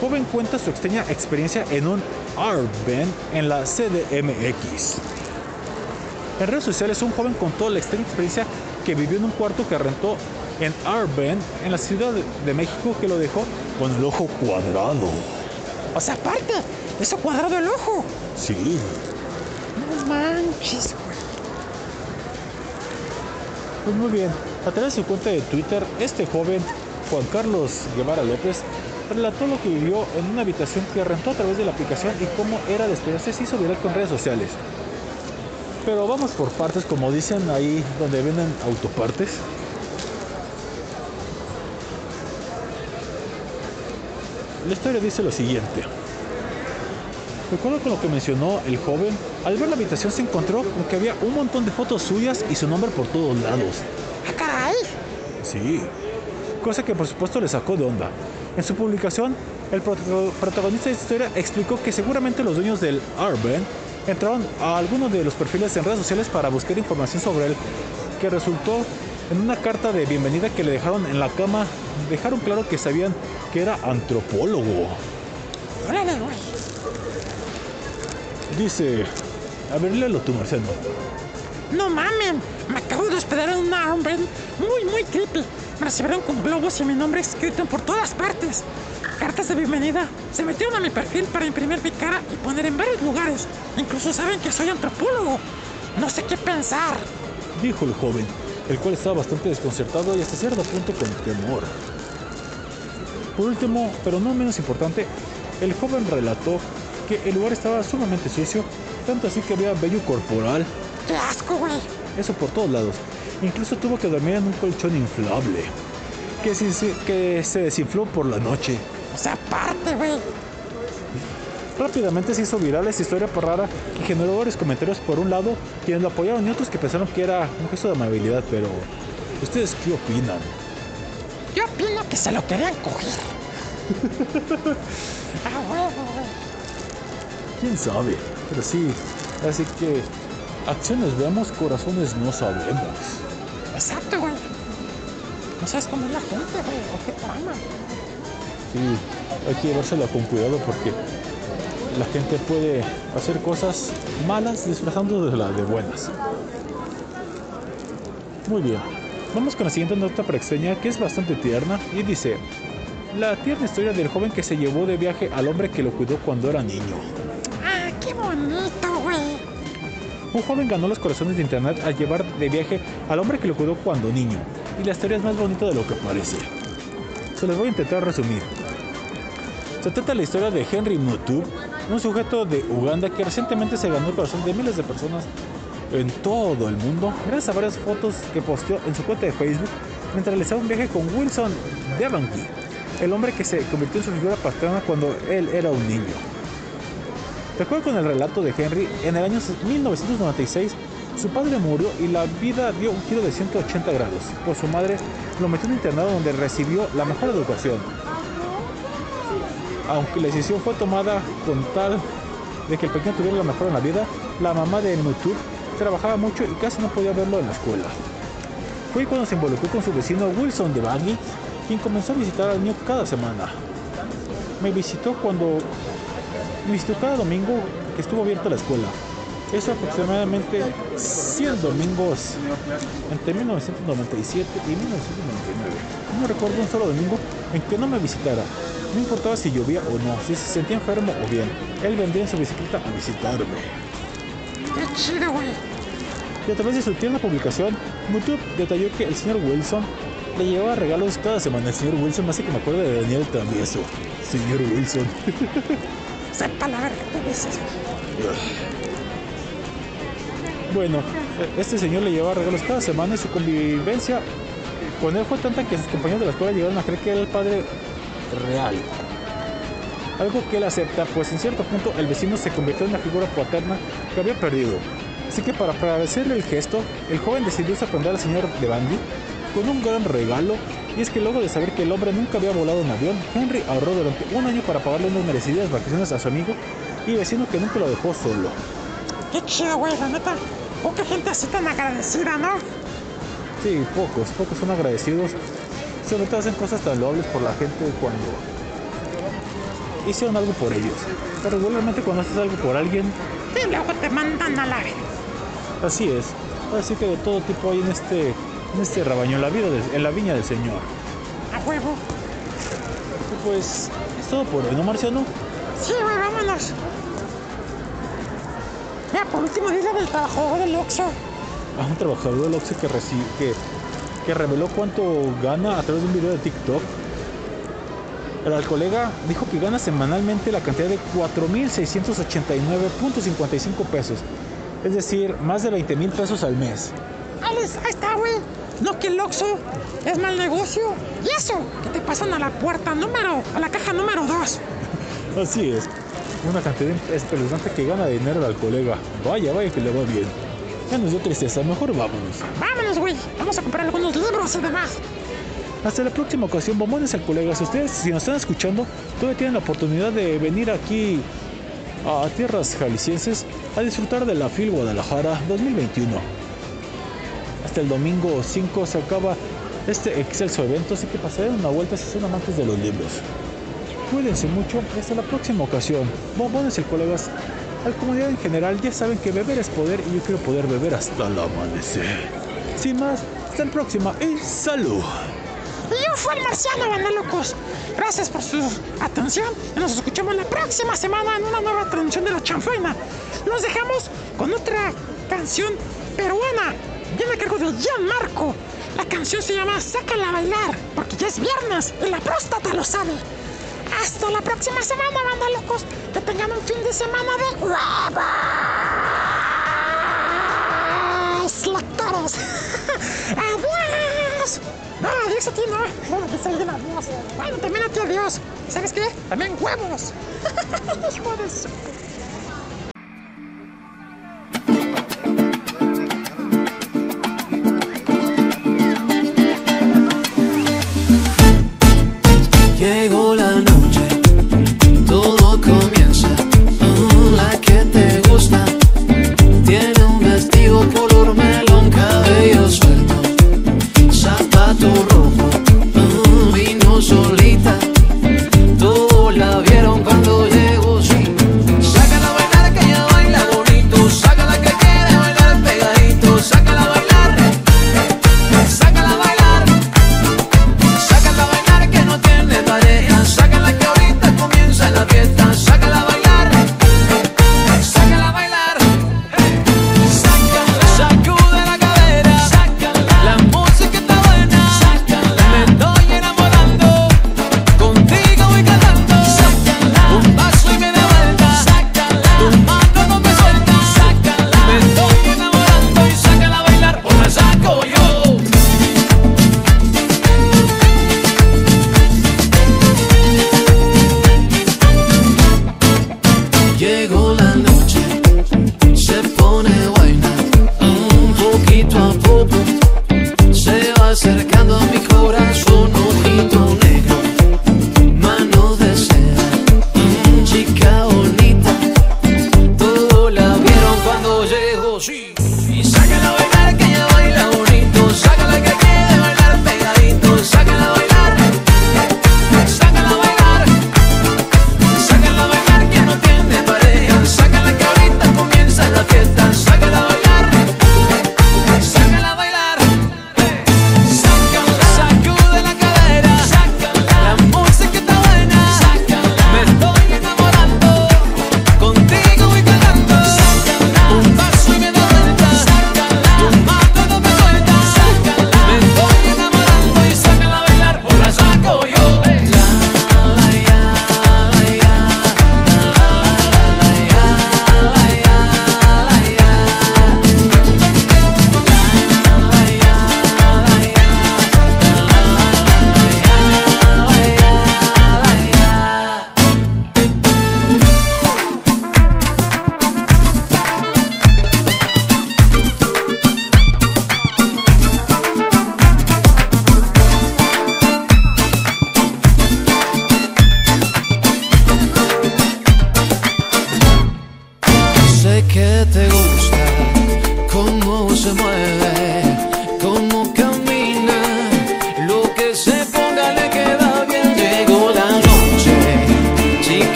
Joven cuenta su extraña experiencia en un R-Band en la CDMX. En redes sociales, un joven contó la extraña experiencia que vivió en un cuarto que rentó en R-Band en la Ciudad de- de México que lo dejó con el ojo cuadrado. O sea, aparte, eso cuadrado el ojo. Sí, No manches, güey. Pues muy bien, a través de su cuenta de Twitter, este joven, Juan Carlos Guevara López, relató lo que vivió en una habitación que rentó a través de la aplicación y cómo era de esperarse se hizo viral con redes sociales. Pero vamos por partes, como dicen ahí donde venden autopartes. La historia dice lo siguiente. De acuerdo con lo que mencionó el joven, al ver la habitación se encontró con que había un montón de fotos suyas y su nombre por todos lados. ¡Ah, caray! Sí, cosa que por supuesto le sacó de onda. En su publicación, el protago- protagonista de esta historia explicó que seguramente los dueños del Arben entraron a algunos de los perfiles en redes sociales para buscar información sobre él, que resultó En una carta de bienvenida que le dejaron en la cama, dejaron claro que sabían que era antropólogo. Dice, a ver, léelo tú, Marcelo. No mamen, me acabo de hospedar en una hombre muy, muy creepy. Me recibieron con globos y mi nombre escrito por todas partes. Cartas de bienvenida. Se metieron a mi perfil para imprimir mi cara y poner en varios lugares. Incluso saben que soy antropólogo. No sé qué pensar. Dijo el joven, el cual estaba bastante desconcertado y hasta cierto punto con temor. Por último, pero no menos importante, el joven relató que el lugar estaba sumamente sucio, tanto así que había vello corporal. ¡Qué asco, güey! Eso por todos lados. Incluso tuvo que dormir en un colchón inflable, que se, que se desinfló por la noche. O sea, aparte, güey. Rápidamente se hizo viral esta historia por rara que generó varios comentarios por un lado, quienes lo apoyaron y otros que pensaron que era un gesto de amabilidad, pero ¿ustedes qué opinan? Yo opino que se lo querían coger. ah. ¿Quién sabe? Pero sí, así que acciones vemos, corazones no sabemos. Exacto, güey. No sabes cómo es la gente, güey, o qué trama. Sí, hay que llevársela con cuidado porque la gente puede hacer cosas malas disfrazando de las de buenas. Muy bien, vamos con la siguiente nota preextraña que es bastante tierna y dice: La tierna historia del joven que se llevó de viaje al hombre que lo cuidó cuando era niño. Ah, qué bonito, güey. Un joven ganó los corazones de internet al llevar de viaje al hombre que lo cuidó cuando niño. Y la historia es más bonita de lo que parece. Se los voy a intentar resumir. Se trata de la historia de Henry Mutub, un sujeto de Uganda que recientemente se ganó el corazón de miles de personas en todo el mundo gracias a varias fotos que posteó en su cuenta de Facebook mientras realizaba un viaje con Wilson Devangi, el hombre que se convirtió en su figura paterna cuando él era un niño. De acuerdo con el relato de Henry, en el año 1996 su padre murió y la vida dio un giro de 180 grados, pues su madre lo metió en un internado donde recibió la mejor educación. Aunque la decisión fue tomada con tal de que el pequeño tuviera lo mejor en la vida, la mamá de Mutur trabajaba mucho y casi no podía verlo en la escuela. Fue cuando se involucró con su vecino Wilson de Baggy, quien comenzó a visitar al niño cada semana. Me visitó cuando visitó cada domingo que estuvo abierta la escuela. Eso aproximadamente 100 domingos entre 1997 y 1999. No recuerdo un solo domingo en que no me visitara. No importaba si llovía o no, si se sentía enfermo o bien. Él vendría en su bicicleta a visitarme. Qué chido, güey. Y a través de su tierna publicación, YouTube detalló que el señor Wilson le llevaba regalos cada semana. El señor Wilson me hace que me acuerde de Daniel Travieso. Señor Wilson. Sepa la verga que dices. Bueno, este señor le llevaba regalos cada semana y su convivencia con él fue tanta que sus compañeros de la escuela llegaron a creer que era el padre real. Algo que él acepta, pues en cierto punto el vecino se convirtió en una figura paterna que había perdido. Así que para agradecerle el gesto, el joven decidió sorprender al señor de Bandy con un gran regalo, y es que luego de saber que el hombre nunca había volado en avión, Henry ahorró durante un año para pagarle unas merecidas vacaciones a su amigo y vecino que nunca lo dejó solo. Qué chido, güey, la neta. Poca gente así tan agradecida, ¿no? Sí, pocos, pocos son agradecidos. Sobre todo hacen cosas tan loables por la gente cuando hicieron algo por ellos. Pero regularmente cuando haces algo por alguien, Y luego te mandan a la verga. así es. Así que de todo tipo hay en este, en este rebaño, en la, vida del- en la viña del Señor. A huevo. Y pues es todo por hoy, ¿no, Marciano? Sí, güey, vámonos. Ya, por último, dile del trabajador del Oxxo. a un trabajador del Oxxo que, que reveló cuánto gana a través de un video de TikTok. El colega dijo que gana semanalmente la cantidad de 4.689.55 pesos. Es decir, más de 20 mil pesos al mes. Alex, ahí está, güey. No que el Oxxo es mal negocio. Y eso, que te pasan a la puerta número, a la caja número 2. Así es. Una cantidad espeluznante que gana dinero al colega. Vaya, vaya que le va bien. Ya nos dio tristeza, mejor vámonos. Vámonos, güey. Vamos a comprar algunos libros y demás. Hasta la próxima ocasión, bombones al colega. Si ustedes, si nos están escuchando, todavía tienen la oportunidad de venir aquí a tierras jaliscienses a disfrutar de la FIL Guadalajara 2021. Hasta el domingo 5 se acaba este excelso evento, así que pasaré una vuelta si son amantes de los libros. Cuídense mucho, hasta la próxima ocasión. Bombones y colegas, a la comunidad en general ya saben que beber es poder y yo quiero poder beber hasta el amanecer. Sin más, hasta el próximo y salud. Yo fui el marciano Locos. Gracias por su atención y nos escuchamos la próxima semana en una nueva transmisión de la chanfaina. Nos dejamos con otra canción peruana yo me cargo de ya Marco. La canción se llama Sácala a bailar, porque ya es viernes y la próstata lo sabe. Hasta la próxima semana, banda locos. Que tengan un fin de semana de huevos. Lectores. adiós. No, adiós a ti, no. Bueno, que se adiós. Bueno, también a ti, adiós. ¿Sabes qué? También huevos. Hijo de.